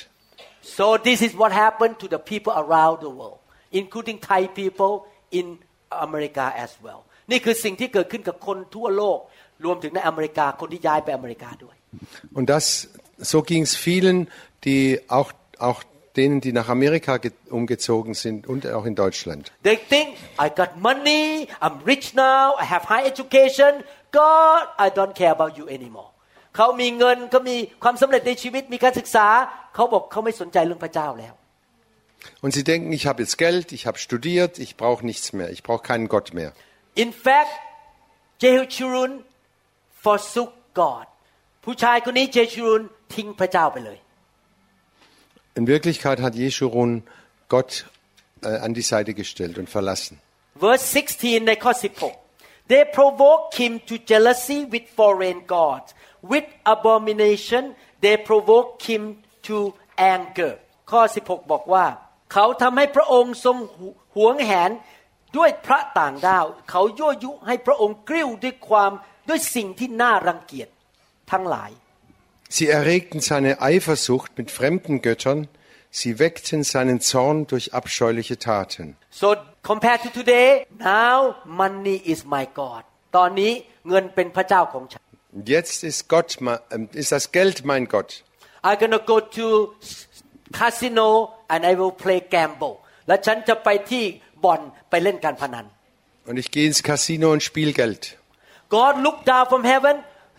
So this is what happened to the people around the world including Thai people in America as well นี่คือสิ่งที่เกิดขึ้นกับคนทั่วโลก รวมถึงในอเมริกาคนที่ย้ายไปอเมริกาด้วย Und das, so ging's vielen, die auch, auch denen, die nach Amerika ge- umgezogen sind und auch in Deutschland. They think I got money I'm rich now I have high education God I don't care about you anymore เขามีเงินเขามีความสำเร็จในชีวิตมีการศึกษา เขาบอกเขาไม่สนใจเรื่องพระเจ้าแล้ว Und sie denken, ich habe jetzt Geld, ich habe studiert, ich brauche nichts mehr, ich brauche keinen Gott mehr. In fact Jehurun forsook God ผู้ชายคนนี้เจชูรุนทิ้งพระเจ้าไปเลย In Wirklichkeit hat Jeschurun Gott äh, an die Seite gestellt und verlassen. verse 16 ในข้อ 16 they provoke him to jealousy with foreign gods with abomination they provoke him to anger ข้อ 16 บอกว่า เขาทำให้พระองค์ทรงหวงแหนด้วยพระต่างดาว เขายั่วยุให้พระองค์กริ้วด้วยความด้วยสิ่งที่น่ารังเกียจทั้งหลาย Sie erregten seine Eifersucht mit fremden Göttern, Sie weckten seinen Zorn durch abscheuliche Taten. So compared to today now money is my god ตอนนี้เงินเป็นพระเจ้าของฉัน Jetzt ist Gott, ma- ähm, ist das Geld mein Gott. I'm gonna go to casino and I will play gamble และฉันจะไปที่บ่อนไปเล่นการพนัน Und ich gehe ins Casino und spiel Geld. God look down from heaven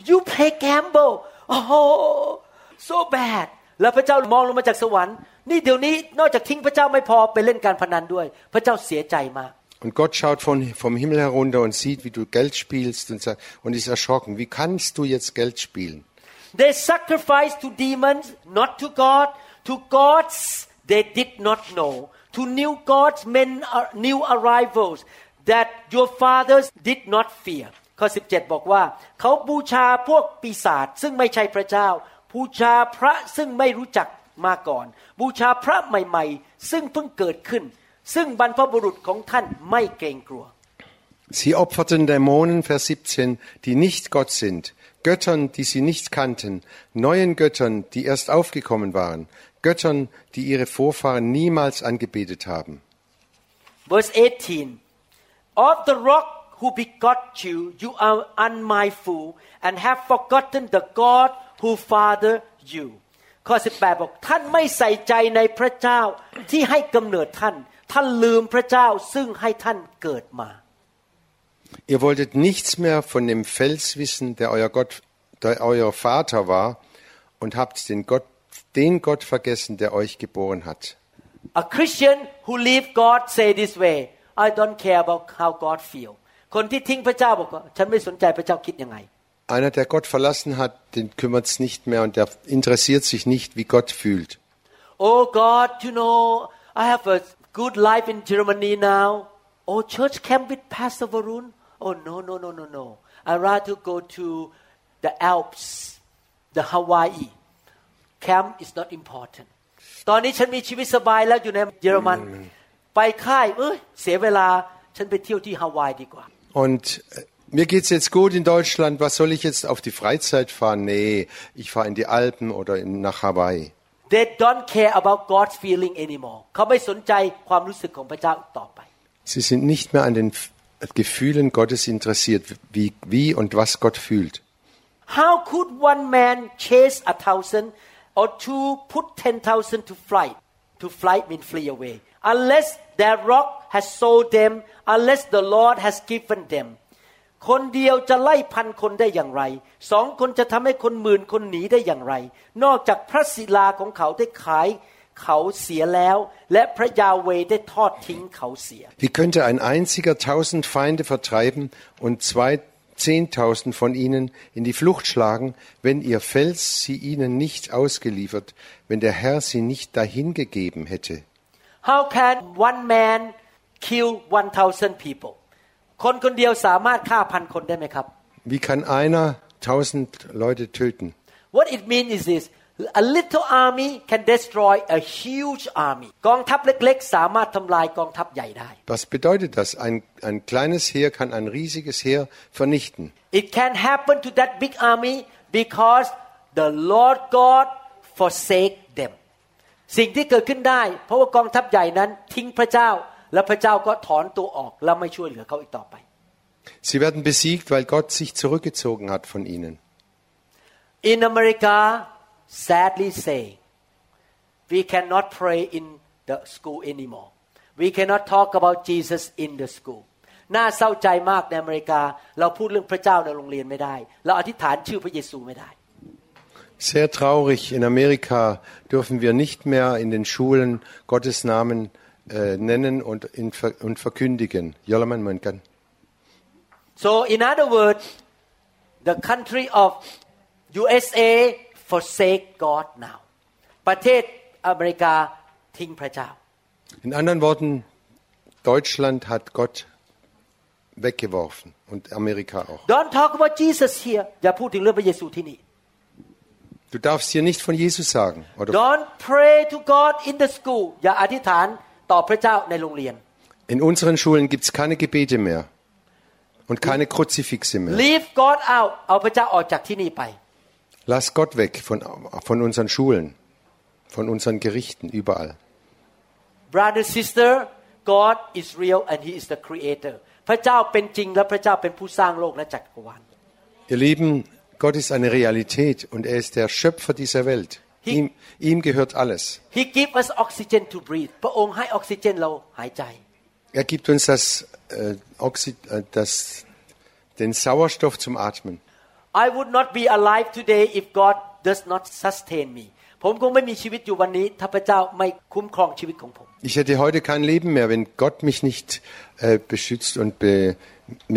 you play gamble oh so bad แล้วพระเจ้ามองลงมาจากสวรรค์ นี่เดี๋ยวนี้นอกจากทิ้งพระเจ้าไม่พอไปเล่นการพนันด้วย พระเจ้าเสียใจมาก Und Gott schaut von, vom Himmel herunter und sieht, wie du Geld spielst und, sagt, und ist erschrocken. Wie kannst du jetzt Geld spielen? They sacrificed to demons, not to God. To gods they did not know. To new gods, men new arrivals that your fathers did not fear. ข้อ 17 บอกว่า เขาบูชาพวกปีศาจซึ่งไม่ใช่พระเจ้า บูชาพระซึ่งไม่รู้จักมาก่อน บูชาพระใหม่ ๆ ซึ่งเพิ่งเกิดขึ้น ซึ่งบรรพบุรุษของท่านไม่เกรงกลัว Sie opferten Dämonen, Vers 17, die nicht Gott sind, Göttern, die sie nicht kannten, neuen Göttern, die erst aufgekommen waren, Göttern, die ihre Vorfahren niemals angebetet haben. Verse 18 Of the rock who begot you, you are unmindful and have forgotten the God who fathered you. ข้อ 18 บอก ท่านไม่ใส่ใจในพระเจ้าที่ให้กำเนิดท่าน ท่านลืมพระเจ้าซึ่งให้ท่านเกิดมา Ihr wolltet nichts mehr von dem Fels wissen, der euer Gott, der euer Vater war, und habt den Gott, den Gott vergessen, der euch geboren hat. A Christian who leave God say this way I don't care about how God feel คนที่ทิ้งพระเจ้าบอกว่าฉันไม่สนใจพระเจ้าคิดยังไง Einer, der Gott verlassen hat, den kümmert es nicht mehr und der interessiert sich nicht, wie Gott fühlt. Oh God, you know, I have a good life in Germany now. Oh, church camp with Pastor Varun. Oh no, no, no, no, no. I rather go to the Alps, the Hawaii. Camp is not important. ตอนนี้ฉันมีชีวิตสบายแล้วอยู่ในเยอรมัน ไปค่ายเอ้ยเสียเวลาฉันไปเที่ยวที่ฮาวายดีกว่า Und äh, mir geht's jetzt gut in Deutschland. Was soll ich jetzt auf die Freizeit fahren? Nee, ich fahre in die Alpen oder in, nach Hawaii. They don't care about God's feeling anymore เขาไม่สนใจความรู้สึกของพระเจ้าอีกต่อไป Sie sind nicht mehr an den F- Gefühlen Gottes interessiert, wie, wie und was Gott fühlt. How could one man chase a thousand or two put ten thousand to flight? To flight means flee away. Unless their rock has sold them, unless the Lord has given them. คนเดียวจะไล่พันคนได้อย่างไร สองคนจะทำให้คนหมื่นคนหนีได้อย่างไร นอกจากพระศิลาของเขาได้ขายเขาเสียแล้ว และพระยาเวได้ทอดทิ้งเขาเสีย Wie könnte ein einziger tausend Feinde vertreiben und zwei zehntausend von ihnen in die Flucht schlagen, wenn ihr Fels sie ihnen nicht ausgeliefert, wenn der Herr sie nicht dahingegeben hätte? How can one man kill 1,000 people คนคนเดียวสามารถฆ่าพันคนได้ไหมครับ Wie kann einer tausend Leute töten? What it means is this a little army can destroy a huge army กองทัพเล็กๆ สามารถทำลายกองทัพใหญ่ได้ Was bedeutet das? Ein, ein kleines Heer kann ein riesiges Heer vernichten. It can happen to that big army because the Lord God forsake them สิ่งที่เกิดขึ้นได้ เพราะว่ากองทัพใหญ่นั้นทิ้งพระเจ้า และพระเจ้าก็ถอนตัวออก และไม่ช่วยเหลือเขาอีกต่อไป Sie werden besiegt, weil Gott sich zurückgezogen hat von ihnen. In America, sadly say, we cannot pray in the school anymore. We cannot talk about Jesus in the school. น่าเศร้าใจมากในอเมริกา เราพูดเรื่องพระเจ้าในโรงเรียนไม่ได้ เราอธิษฐานชื่อพระเยซูไม่ได้ Sehr traurig. In Amerika dürfen wir nicht mehr in den Schulen Gottes Namen äh, nennen und, in, und verkündigen. Jolaman Mönkan. So in other words, the country of USA forsake God now. ประเทศอเมริกาทิ้งพระเจ้า In anderen Worten, Deutschland hat Gott weggeworfen und Amerika auch. Don't talk about Jesus here อย่าพูดถึงเรื่องพระเยซูที่นี่ Du darfst hier nicht von Jesus sagen. Oder Don't pray to God in the school อย่าอธิษฐาน ต่อพระเจ้าในโรงเรียน in unseren Schulen gibt es keine Gebete mehr und keine Kruzifixe mehr. Leave God out เอาพระเจ้าออกจากที่นี่ไป Lass Gott weg von, von unseren Schulen. von unseren Gerichten überall. brother sister God is real and he is the creator พระเจ้าเป็นจริงและพระเจ้าเป็นผู้สร้างโลกและจักรวาล Ihr Lieben, Gott ist eine Realität und er ist der Schöpfer dieser Welt. Ihm, ihm gehört alles. He give us oxygen to breathe พระองค์ให้ออกซิเจนเราหายใจ Er gibt uns das, äh, Oxy, äh, das, den Sauerstoff zum Atmen. I would not be alive today if God does not sustain me ผมคงไม่มีชีวิตอยู่วันนี้ ถ้าพระเจ้าไม่คุ้มครองชีวิตของผม Ich hätte heute kein Leben mehr, wenn Gott mich nicht äh, beschützt und be,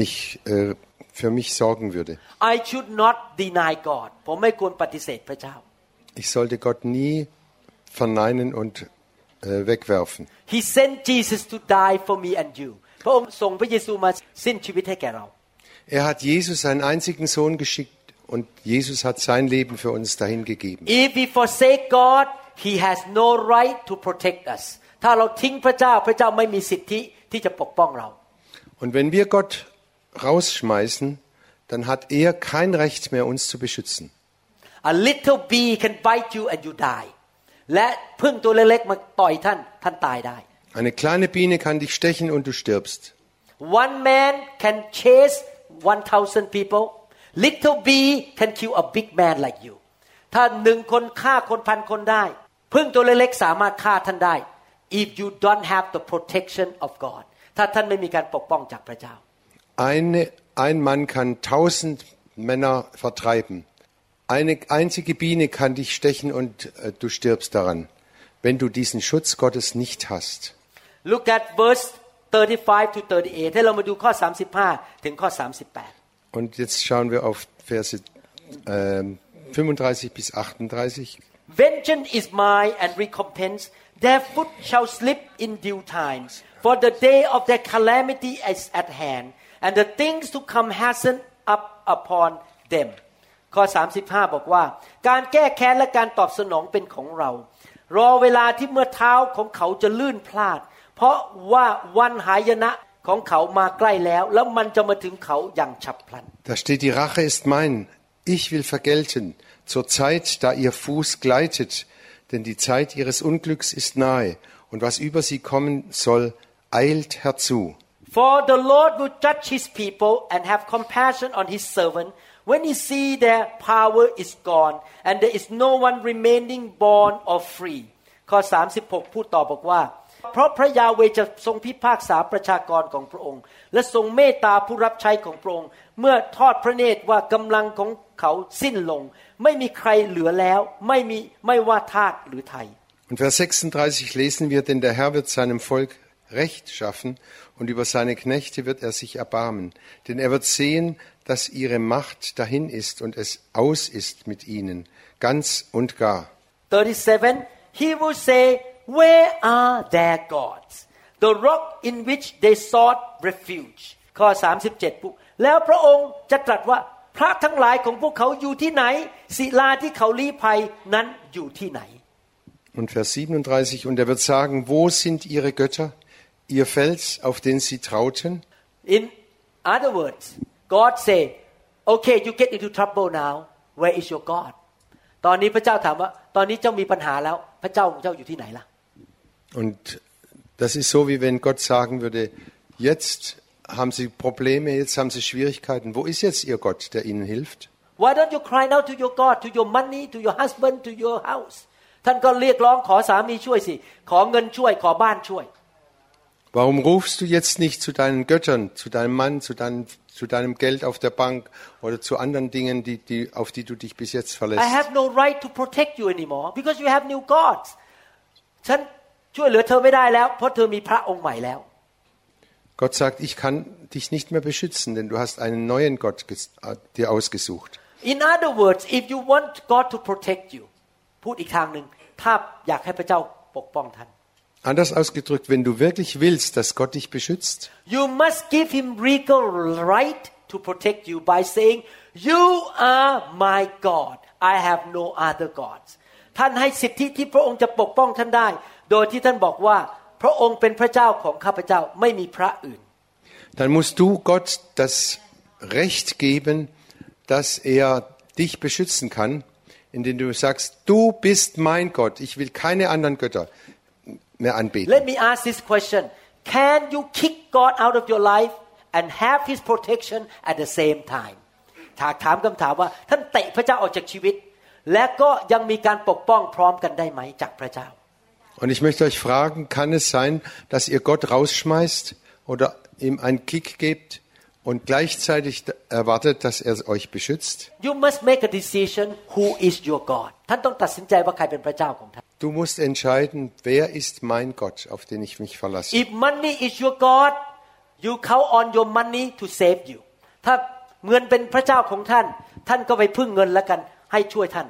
mich, äh, für mich sorgen würde. I should not deny God ผมไม่ควรปฏิเสธพระเจ้า Ich sollte Gott nie verneinen und äh, wegwerfen. He sent Jesus to die for me and you พระองค์ส่งพระเยซูมาสิ้นชีวิตให้แก่เรา Er hat Jesus, seinen einzigen Sohn, geschickt und Jesus hat sein Leben für uns dahin gegeben. If we forsake God He has no right to protect us ถ้าเราทิ้งพระเจ้าพระเจ้าไม่มีสิทธิที่จะปกป้องเรา Und wenn wir Gott rausschmeißen, dann hat er kein Recht mehr, uns zu beschützen. A little bee can bite you and you die และพึ่งตัวเล็กๆมาต่อยท่านท่านตายได้ Eine kleine Biene kann dich stechen und du stirbst. One man can chase 1,000 people little bee can kill a big man like you ถ้าหนึ่งคนฆ่าคนพันคนได้ พึ่งตัวเล็กๆสามารถฆ่าท่านได้ if you don't have the protection of God ถ้าท่านไม่มีการปกป้องจากพระเจ้า Eine, ein Mann kann tausend Männer vertreiben. Eine einzige Biene kann dich stechen und äh, du stirbst daran, wenn du diesen Schutz Gottes nicht hast. Look at verse 35 to 38ให้เรามาดูข้อ 35 ถึงข้อ 38 Und jetzt schauen wir auf Verse ähm, 35 bis 38. Vengeance is mine and recompense. Their foot shall slip in due time. For the day of their calamity is at hand, and the things to come hasten up upon them. ข้อ 35 บอกว่า การแก้แค้นและการตอบสนองเป็นของเรา รอเวลาที่เมื่อเท้าของเขาจะลื่นพลาด เพราะว่าวันหายนะของเขามาใกล้แล้ว แล้วมันจะมาถึงเขาอย่างฉับพลัน Da steht, die Rache ist mein. Ich will vergelten, zur Zeit, da ihr Fuß gleitet, denn die Zeit ihres Unglücks ist nahe, und was über sie kommen soll, eilt herzu. For the Lord will judge his people and have compassion on his servant when he see their power is gone and there is no one remaining born or free ข้อ 36 พูดต่อบอกว่า เพราะพระยาเวจะทรงพิพากษาประชากรของพระองค์ และทรงเมตตาผู้รับใช้ของพระองค์ เมื่อทอดพระเนตรว่ากำลังของเขาสิ้นลง ไม่มีใครเหลือแล้ว ไม่มีไม่ว่าทาสหรือไทย Und Vers 36 lesen wir, denn der Herr wird seinem Volk Recht schaffen und über seine Knechte wird er sich erbarmen. Denn er wird sehen, dass ihre Macht dahin ist und es aus ist mit ihnen, ganz und gar. 37 he will say where are their gods the rock in which they sought refuge ข้อ 37ปุ๊บแล้วพระองค์จะตรัสว่า พระทั้งหลายของพวกเขาอยู่ที่ไหน ศิลาที่เขาลี้ภัยนั้นอยู่ที่ไหน Und Vers 37, und er wird sagen, wo sind ihre Götter, ihr Fels, auf den sie trauten? in other words God say okay you get into trouble now where is your God ตอนนี้พระเจ้าถามว่า ตอนนี้เจ้ามีปัญหาแล้ว พระเจ้าของเจ้าอยู่ที่ไหนล่ะ Und das ist so, wie wenn Gott sagen würde, jetzt haben sie Probleme, jetzt haben sie Schwierigkeiten. Wo ist jetzt ihr Gott, der ihnen hilft? Why don't you cry out to your God to your money to your husband to your house ท่านก็เรียกร้องขอสามีช่วยสิ ขอเงินช่วยขอบ้านช่วย Warum rufst du jetzt nicht zu deinen Göttern, zu deinem Mann, zu deinem, zu deinem Geld auf der Bank oder zu anderen Dingen, die, die, auf die du dich bis jetzt I verlässt? have no right to protect you anymore because you have new gods ฉันช่วยเหลือเธอไม่ได้แล้ว เพราะเธอมีพระองค์ใหม่แล้ว Gott sagt, ich kann dich nicht mehr beschützen, denn du hast einen neuen Gott ges- äh, dir ausgesucht. In other words if you want God to protect you พูดอีกทางหนึ่งถ้าอยากให้พระเจ้าปกป้องท่าน Anders ausgedrückt, wenn du wirklich willst, dass Gott dich beschützt, You must give him legal right to protect you by saying, You are my God. I have no other gods. ท่านให้สิทธิที่พระองค์จะปกป้องท่านได้ โดยที่ท่านบอกว่า พระองค์เป็นพระเจ้าของข้าพเจ้าไม่มีพระอื่น dann musst du Gott das Recht geben, dass er dich beschützen kann, in denen du sagst, du bist mein Gott, ich will keine anderen Götter mehr anbeten. Let me ask this question Can you kick God out of your life and have His protection at the same time ถากถามคำถามว่าท่านเตะพระเจ้าออกจากชีวิต และก็ยังมีการปกป้องพร้อมกันได้ไหมจากพระเจ้า Und ich möchte euch fragen, kann es sein, dass ihr Gott rausschmeißt oder ihm einen Kick gebt und gleichzeitig erwartet, dass er euch beschützt? You must make a decision who is your God ท่านต้องตัดสินใจว่าใครเป็นพระเจ้าของท่าน Du musst entscheiden, wer ist mein Gott, auf den ich mich verlasse. If money is your God you count on your money to save you ถ้าเงินเป็นพระเจ้าของท่าน ท่านก็ไปพึ่งเงินแล้วกันให้ช่วยท่าน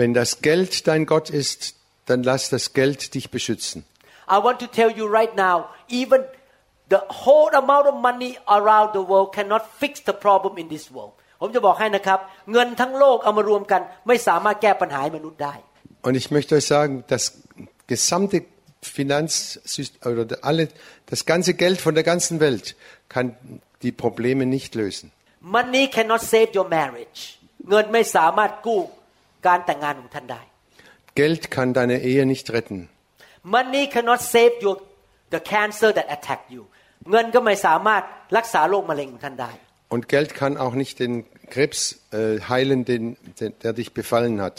Wenn das Geld dein Gott ist, dann lass das Geld dich beschützen. I want to tell you right now even the whole amount of money around the world cannot fix the problem in this world ผมจะบอกให้นะครับ เงินทั้งโลกเอามารวมกัน ไม่สามารถแก้ปัญหาให้มนุษย์ได้ Und ich möchte euch sagen, das gesamte Finanzsystem oder alle, das ganze Geld von der ganzen Welt kann die Probleme nicht lösen. Money cannot save your marriage เงินไม่สามารถกู้การแต่งงานของท่านได้ Geld kann deine Ehe nicht retten. Money cannot save your the cancer that attack you เงินก็ไม่สามารถรักษาโรคมะเร็งของท่านได้ Und Geld kann auch nicht den Krebs äh, heilen, den, den, der dich befallen hat.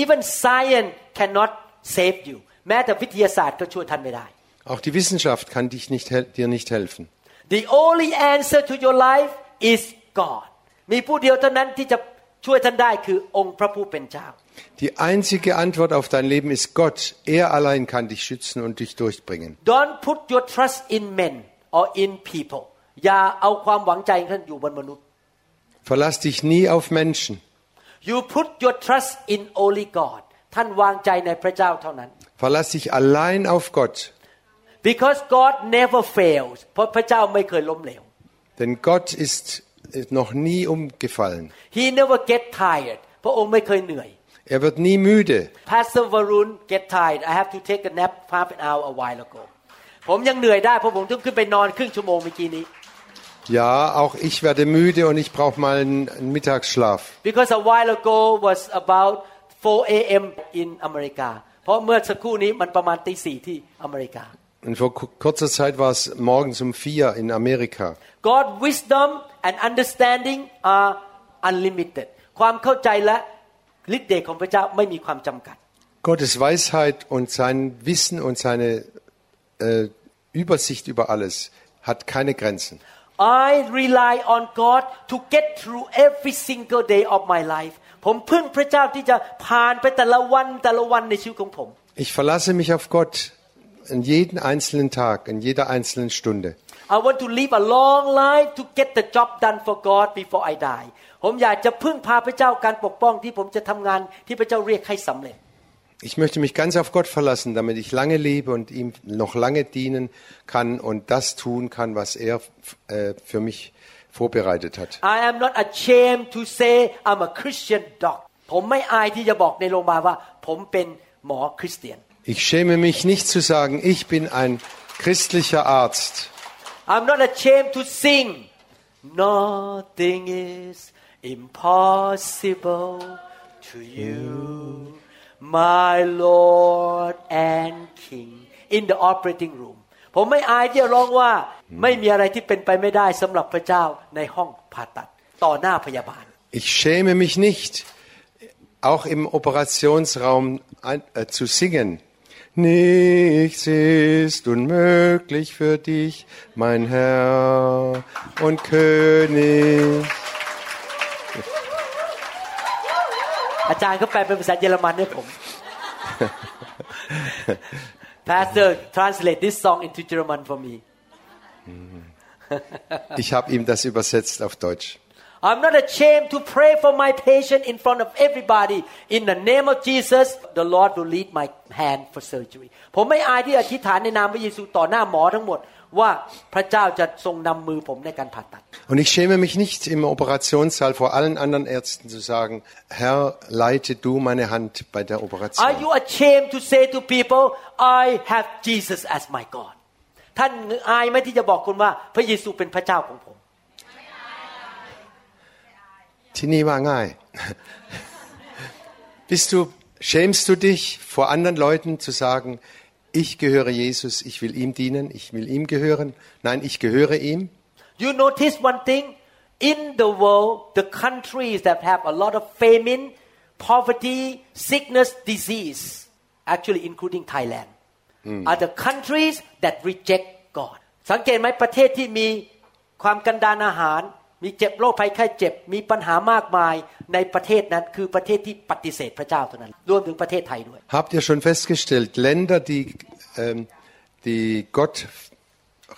Even science cannot save you แม้แต่วิทยาศาสตร์ก็ช่วยท่านไม่ได้ Auch die Wissenschaft kann dich nicht, hel- dir nicht helfen. The only answer to your life is God มีผู้เดียวเท่านั้นที่จะช่วยท่านได้คือองค์พระผู้เป็นเจ้า Die einzige Antwort auf dein Leben ist Gott. Er allein kann dich schützen und dich durchbringen. Don't put your trust in men or in people อย่าเอาความหวังใจของท่านอยู่บนมนุษย์ Verlass dich nie auf Menschen. You put your trust in only God ท่านวางใจในพระเจ้าเท่านั้น Verlass dich allein auf Gott. because God never fails เพราะพระเจ้าไม่เคยล้มเหลว Denn Gott ist ist noch nie umgefallen. He never get tired พระองค์ไม่เคยเหนื่อย Er wird nie müde. Pastor Varun get tired I have to take a nap half an hour a while ago ผมยังเหนื่อยได้เพราะผมต้องขึ้นไปนอนครึ่งชั่วโมงเมื่อกี้นี้ Ja, auch ich werde müde und ich brauche mal einen, einen Mittagsschlaf. because a while ago was about 4 a.m. in America เพราะเมื่อสักครู่นี้มันประมาณตีสี่ที่อเมริกา Und vor ku- kurzer Zeit war es morgens um vier in Amerika. God wisdom and understanding are unlimited ความเข้าใจและฤทธิ์เดชของพระเจ้าไม่มีความจำกัด Gottes Weisheit und sein Wissen und seine äh, Übersicht über alles hat keine Grenzen. I rely on God to get through every single day of my life ผมพึ่งพระเจ้าที่จะผ่านไปแต่ละวันแต่ละวันในชีวิตของผม Ich verlasse mich auf Gott in jeden einzelnen Tag, in jeder einzelnen Stunde. I want to live a long life to get the job done for God before I die ผมอยากจะพึ่งพาพระเจ้าการปกป้องที่ผมจะทำงานที่พระเจ้าเรียกให้สำเร็จ Ich möchte mich ganz auf Gott verlassen, damit ich lange lebe und ihm noch lange dienen kann und das tun kann, was er äh, für mich vorbereitet hat. I am not ashamed to say I'm a Christian doc ผมไม่อายที่จะบอกในโรงพยาบาลว่า ผมเป็นหมอคริสเตียน Ich schäme mich nicht zu sagen, ich bin ein christlicher Arzt. I'm not ashamed to sing Nothing is impossible to you my Lord and King in the operating room ผมไม่อายที่จะร้องว่าไม่มีอะไรที่เป็นไปไม่ได้สำหรับพระเจ้าในห้องผ่าตัด ต่อหน้าพยาบาล Ich schäme mich nicht, auch im Operationsraum ein, äh, zu singen. Nichts ist unmöglich für dich, mein Herr und König. จารย์ก็แปลเป็นภาษาเยอรมันให้ผม Pastor translate this song into German for me Ich habe ihm das übersetzt auf Deutsch. I'm not ashamed to pray for my patient in front of everybody. In the name of Jesus, the Lord will lead my hand for surgery. ผมไม่อายที่อธิษฐานในนามพระเยซูต่อหน้าหมอทั้งหมด ว่าพระเจ้าจะทรงนำมือผมในการผ่าตัด Und ich schäme mich nicht im Operationssaal vor allen anderen Ärzten zu sagen, Herr, leite du meine Hand bei der Are Operation. you ashamed to say to people I have Jesus as my God ท่านอายไหมที่จะบอกคนว่าพระเยซูเป็นพระเจ้าของผม ที่นี่ว่าง่าย Bist du, schämst du dich vor anderen Leuten zu sagen, ich gehöre Jesus, ich will ihm dienen, ich will ihm gehören? Nein, ich gehöre ihm. You notice one thing in the world, the countries that have a lot of famine, poverty, sickness, disease, actually including Thailand, are the countries that reject God. สังเกตไหมประเทศที่มีความกันดานอาหาร มีเจ็บโรคภัยไข้เจ็บ มีปัญหามากมายในประเทศนั้นคือประเทศที่ปฏิเสธพระเจ้าเท่านั้นรวมถึงประเทศไทยด้วย Habt ihr schon festgestellt, Länder, die, ähm, die Gott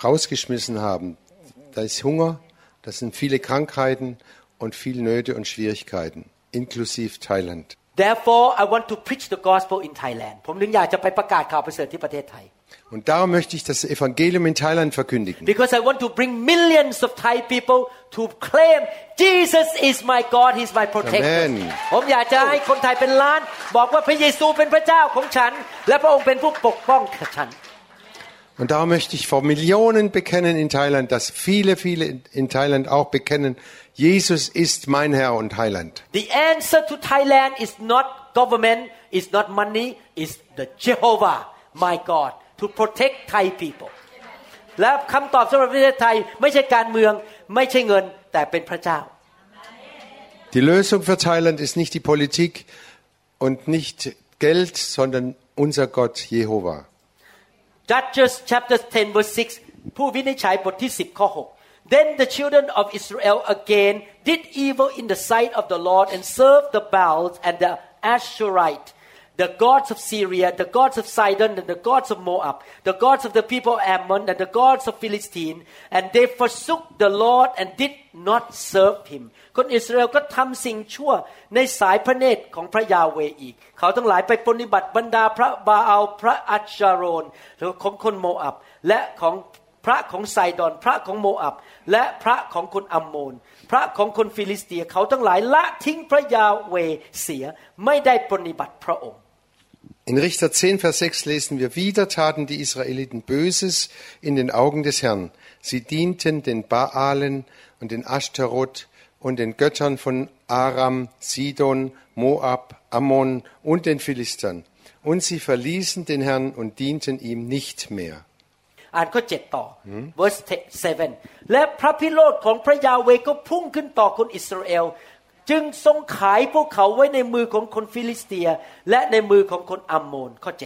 rausgeschmissen haben, da ist Hunger, da sind viele Krankheiten und viel Nöte und Schwierigkeiten, inklusive Thailand. Therefore I want to preach the gospel in Thailand ผมถึงอยากจะไปประกาศข่าวประเสริฐที่ประเทศไทย Und darum möchte ich das Evangelium in Thailand verkündigen. Because I want to bring millions of Thai people to claim Jesus is my God He's my protector Amen. ผมอยากจะให้คนไทยเป็นล้าน บอกว่าพระเยซูเป็นพระเจ้าของฉัน และพระองค์เป็นผู้ปกป้องฉัน Und darum möchte ich vor Millionen bekennen in Thailand, dass viele, viele in- in Thailand auch bekennen, Jesus ist mein Herr und Heiland. The answer to Thailand is not government is not money is the Jehovah my God to protect Thai people และคำตอบสำหรับประเทศไทยไม่ใช่การเมือง ไม่ใช่เงินแต่เป็นพระเจ้า Die Lösung für Thailand ist nicht die Politik und nicht Geld, sondern unser Gott Jehova. Judges chapter 10 verse 6 ผู้วินิจฉัยบทที่ 10 ข้อ 6 Then the children of Israel again did evil in the sight of the Lord and served the Baals and the Asherite the gods of Syria the gods of Sidon and the gods of Moab the gods of the people of Ammon and the gods of Philistine and they forsook the Lord and did not serve him คนอิสราเอลก็ทำสิ่งชั่วในสายพระเนตรของพระยาเวอีก เขาทั้งหลายไปปฏิบัติบรรดาพระบาอัลพระอัชาโรนหรือของคนโมอับ และของพระของไซดอน พระของโมอับ และพระของคนอัมโมน พระของคนฟิลิสเตีย เขาทั้งหลายละทิ้งพระยาเวเสียไม่ได้ปฏิบัติพระองค์ In Richter 10, Vers 6 lesen wir, wieder taten die Israeliten Böses in den Augen des Herrn. Sie dienten den Baalen und den Ashtaroth und den Göttern von Aram, Sidon, Moab, Ammon und den Philistern. Und sie verließen den Herrn und dienten ihm nicht mehr. อ่านข้อ7ต่ออ verse 7และพระพิโรธของพระยาเวก็พุ่งขึ้นต่อคนอิสราเอล จึงทรงขายพวกเขาไว้ในมือของคนฟิลิสเตีย และในมือของคนอัมโมนข้อ7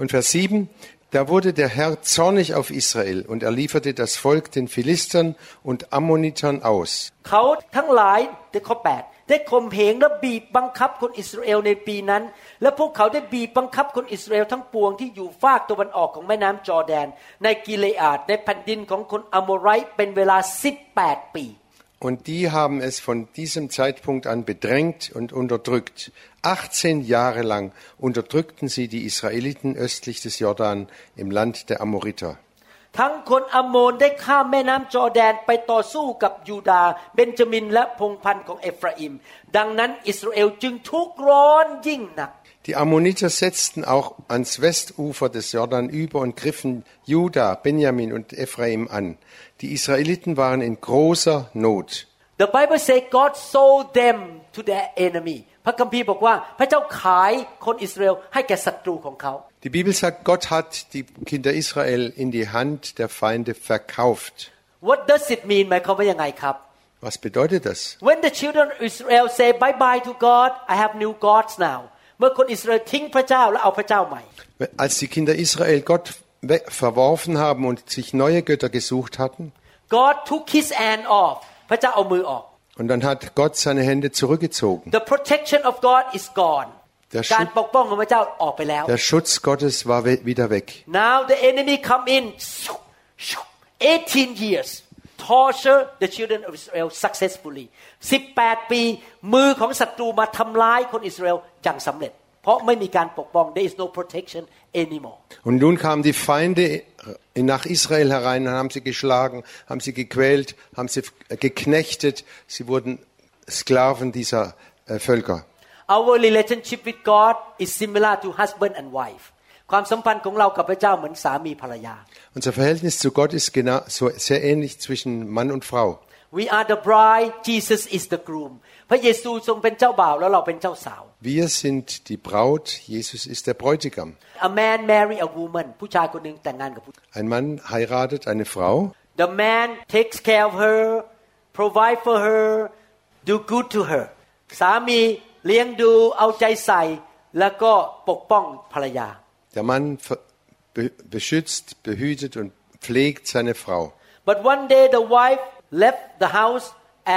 Und Vers 7, da wurde der Herr zornig auf Israel und er lieferte das Volk den Philistern und Ammonitern aus. เขาทั้งหลายในข้อ8ได้ข่มเหงและบีบบังคับคนอิสราเอลในปีนั้น และพวกเขาได้บีบบังคับคนอิสราเอลทั้งปวงที่อยู่ฝากตะวันออกของแม่น้ำจอร์แดน ในกิเลอาดในแผ่นดินของคนอโมไรต์เป็นเวลา 18 ปี Und die haben es von diesem Zeitpunkt an bedrängt und unterdrückt. 18 Jahre lang unterdrückten sie die Israeliten östlich des Jordan im Land der Amoriter. ทั้งคนอัมโมนได้ข้ามแม่น้ำจอร์แดนไปต่อสู้กับยูดาห์เบนจามินและพงศ์พันธุ์ของเอฟราอิม ดังนั้นอิสราเอลจึงทุกข์ร้อนยิ่งหนัก Die Ammoniter setzten auch ans Westufer des Jordan über und griffen Juda, Benjamin und Ephraim an. Die Israeliten waren in großer Not. The Bible says God sold them to their enemy พระคัมภีร์บอกว่าพระเจ้าขายคนอิสราเอลให้แก่ศัตรูของเขา Die Bibel sagt, Gott hat die Kinder Israel in die Hand der Feinde verkauft. What does it mean หมายความว่ายังไงครับ Was bedeutet das? When the children of Israel say bye bye to God I have new gods now เมื่อคนอิสราเอลทิ้งพระเจ้าและเอาพระเจ้าใหม่ Als die Kinder Israel Gott we- verworfen haben und sich neue Götter gesucht hatten, God took his hand off พระเจ้าเอามือออก und dann hat Gott seine Hände zurückgezogen. The protection of God is gone Der การ Schutz, ปกป้องของพระเจ้าออกไปแล้ว der Schutz Gottes war we- wieder weg. Now the enemy come in 18 years torture the children of Israel successfully 18 ปี มือของศัตรูมาทำร้ายคนอิสราเอลอย่างสำเร็จ เพราะไม่มีการปกป้อง there is no protection anymore Und nun kamen die Feinde nach Israel herein, dann haben sie geschlagen, haben sie gequält, haben sie geknechtet, sie wurden Sklaven dieser äh, Völker. Our relationship with God is similar to husband and wife ความสัมพันธ์ของเรากับพระเจ้าเหมือนสามีภรรยา Unser Verhältnis zu Gott ist genau, so sehr ähnlich zwischen Mann und Frau. we are the bride Jesus is the groom พระเยซูทรงเป็นเจ้าบ่าวแล้วเราเป็นเจ้าสาว Wir sind die Braut, Jesus ist der Bräutigam. A man marry a woman ผู้ชายคนหนึ่งแต่งงานกับผู้ Ein Mann heiratet eine Frau. The man takes care of her provide for her do good to her สามีเลี้ยงดูเอาใจใส่แล้วก็ปกป้องภรรยา Der Mann ver- be- beschützt, behütet und pflegt seine Frau. But one day the wife left the house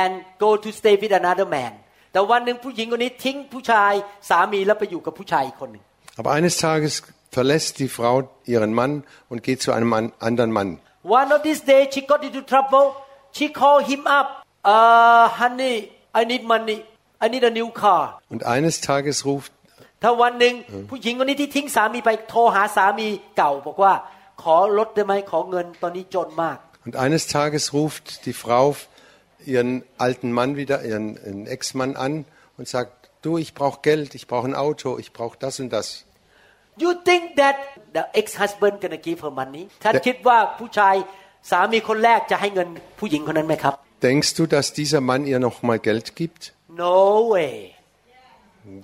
and go to stay with another man แต่วันหนึ่งผู้หญิงคนนี้ทิ้งผู้ชายสามีแล้วไปอยู่กับผู้ชายอีกคนหนึ่ง Aber eines Tages verlässt die Frau ihren Mann und geht zu einem an- anderen Mann. One of these days she got into trouble she called him up uh honey I need money I need a new car Und eines Tages ruft ถ้าวันหนึ่งผู้หญิงคนนี้ที่ทิ้งสามีไปโทรหาสามีเก่าบอกว่าขอลดได้ไหมขอเงินตอนนี้จนมาก Und eines Tages ruft die Frau ihren alten Mann wieder, ihren, ihren Ex-Mann an und sagt, du, ich brauche Geld, ich brauche ein Auto, ich brauche das und das. You think that the ex-husband gonna give her money ท่าน แต่ คิดว่าผู้ชายสามีคนแรกจะให้เงินผู้หญิงคนนั้นไหมครับ Denkst du, dass dieser Mann ihr noch mal Geld gibt? No way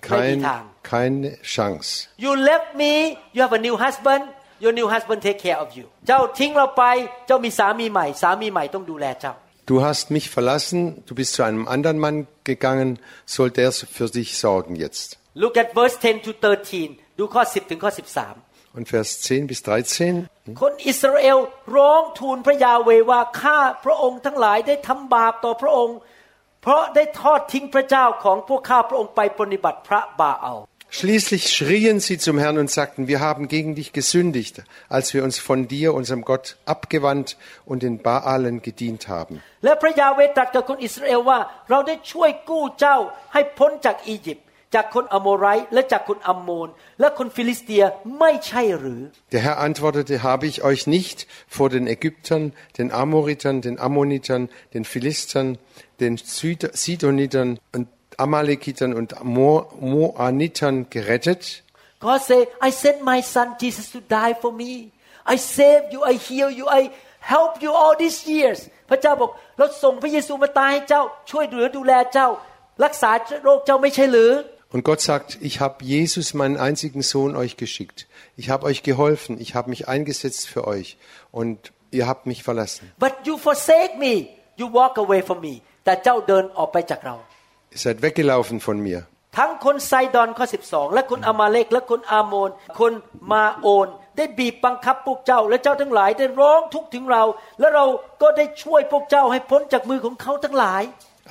Kein, Tag. keine Chance. You left me you have a new husband your new husband take care of you เจ้าทิ้งเราไปเจ้ามีสามีใหม่ สามีใหม่ต้องดูแลเจ้า Du hast mich verlassen, du bist zu einem anderen Mann gegangen, soll der für dich sorgen jetzt. Look at verse 10 to 13 ดูข้อ 10 ถึงข้อ 13 Und Vers 10 bis 13. คนอิสราเอลร้องทูลพระยาเวห์ว่าข้าพระองค์ทั้งหลายได้ทำบาปต่อพระองค์ เพราะได้ทอดทิ้งพระเจ้าของพวกข้าพระองค์ไปปฏิบัติพระบาอัล Schließlich schrien sie zum Herrn und sagten, wir haben gegen dich gesündigt, als wir uns von dir, unserem Gott, abgewandt und den Baalen gedient haben. และพระยาเวห์ตรัสกับคนอิสราเอลว่าเราได้ช่วยกู้เจ้าให้พ้นจากอียิปต์จากคนอโมไรต์และจากคนอัมโมน และคนฟิลิสเตียไม่ใช่หรือ Der Herr antwortete, habe ich euch nicht vor den Ägyptern, den Amoritern, den Ammonitern, den Philistern, den Süd- Sidonitern und Amalekitern und Mo Moanitern gerettet? God say I sent my son Jesus to die for me I save you I heal you I help you all these years พระเจ้าบอกเราส่งพระเยซูมาตายให้เจ้า ช่วยเหลือดูแลเจ้า รักษาโรคเจ้าไม่ใช่หรือ Und Gott sagt, ich habe Jesus, meinen einzigen Sohn, euch geschickt. Ich habe euch geholfen, ich habe mich eingesetzt für euch und ihr habt mich verlassen. but you forsake me you walk away from me แต่เจ้าเดินออกไปจากเรา Ihr seid weggelaufen von mir. ทั้งคนไซดอนข้อ12 และคนอามาเลกและคนอาโมน คนมาโอนได้บีบบังคับพวกเจ้า และเจ้าทั้งหลายได้ร้องทุกข์ถึงเรา และเราก็ได้ช่วยพวกเจ้าให้พ้นจากมือของเขาทั้งหลาย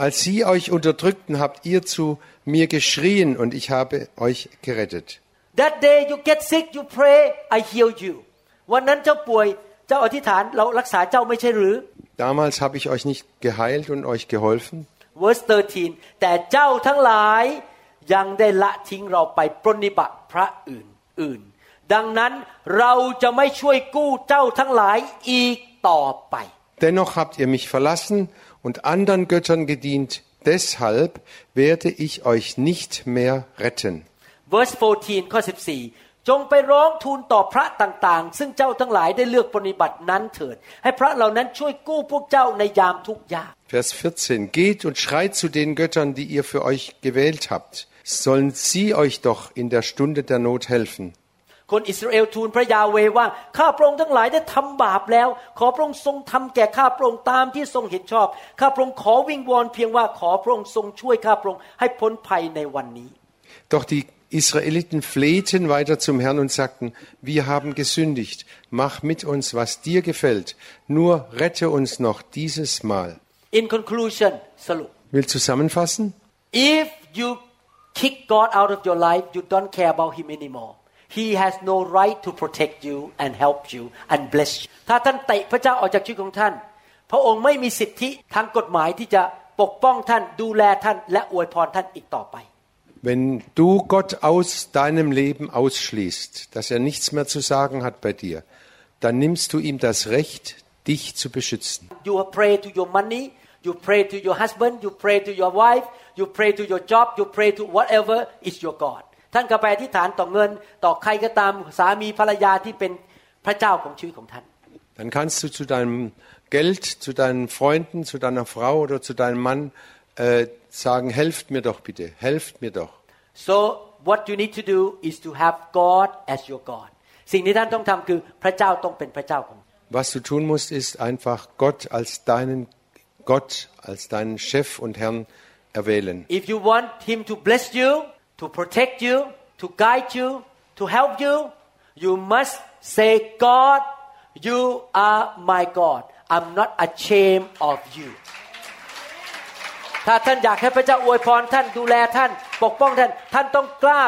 Als sie euch unterdrückten, habt ihr zu mir geschrien und ich habe euch gerettet. That day you get sick you pray I heal you วันนั้นเจ้าป่วย เจ้าอธิษฐาน เรารักษาเจ้าไม่ใช่หรือ Damals habe ich euch nicht geheilt und euch geholfen. verse 13 แต่เจ้าทั้งหลายยังได้ละทิ้งเราไปปรนนิบัติพระอื่นอื่น ดังนั้นเราจะไม่ช่วยกู้เจ้าทั้งหลายอีกต่อไป Dennoch habt ihr mich verlassen und anderen Göttern gedient. Deshalb werde ich euch nicht mehr retten. verse 14ข้อ14 จงไปร้องทูลต่อพระต่างๆ ซึ่งเจ้าทั้งหลายได้เลือกปฏิบัตินั้นเถิด ให้พระเหล่านั้นช่วยกู้พวกเจ้าในยามทุกข์ยาก Vers 14. Geht und schreit zu den Göttern, die ihr für euch gewählt habt. Sollen sie euch doch in der Stunde der Not helfen. คนอิสราเอลทูลพระยาเวห์ว่าข้าพระองค์ทั้งหลายได้ทำบาปแล้ว ขอพระองค์ทรงทำแก่ข้าพระองค์ตามที่ทรงเห็นชอบข้าพระองค์ขอวิงวอนเพียงว่าขอพระองค์ทรงช่วยข้าพระองค์ให้พ้นภัยในวันนี้ Doch die Israeliten flehten weiter zum Herrn und sagten, wir haben gesündigt, mach mit uns, was dir gefällt, nur rette uns noch dieses Mal. In conclusion สรุป Will zusammenfassen? if you kick God out of your life you don't care about him anymore he has no right to protect you and help you and bless you ถ้าท่านเตะพระเจ้าออกจากชีวิตของท่าน พระองค์ไม่มีสิทธิทางกฎหมายที่จะปกป้องท่านดูแลท่านและอวยพรท่านอีกต่อไป Wenn du Gott aus deinem Leben ausschließt, dass er nichts mehr zu sagen hat bei dir, dann nimmst du ihm das Recht, dich zu beschützen. You pray to your money, you pray to your husband, you pray to your wife, you pray to your job, you pray to whatever is your God. ท่านก็ไปอธิษฐานต่อเงิน ต่อใครก็ตามสามีภรรยาที่เป็นพระเจ้าของชีวิตของท่าน Dann kannst du zu deinem Geld zu deinen Freunden, zu deiner Frau oder zu deinem Mann äh, sagen, helft mir doch bitte, helft mir doch. So what you need to do is to have God as your God สิ่งที่ท่านต้องทำคือพระเจ้าต้องเป็นพระเจ้าของ Was du tun musst, ist einfach Gott als deinen Gott, als deinen Chef und Herrn erwählen. If you want Him to bless you, to protect you, to guide you, to help you, you must say, God, you are my God. I'm not ashamed of you. ถ้าท่านอยากให้พระเจ้าอวยพรท่านดูแลท่าน ปกป้องท่าน ท่านต้องกล้า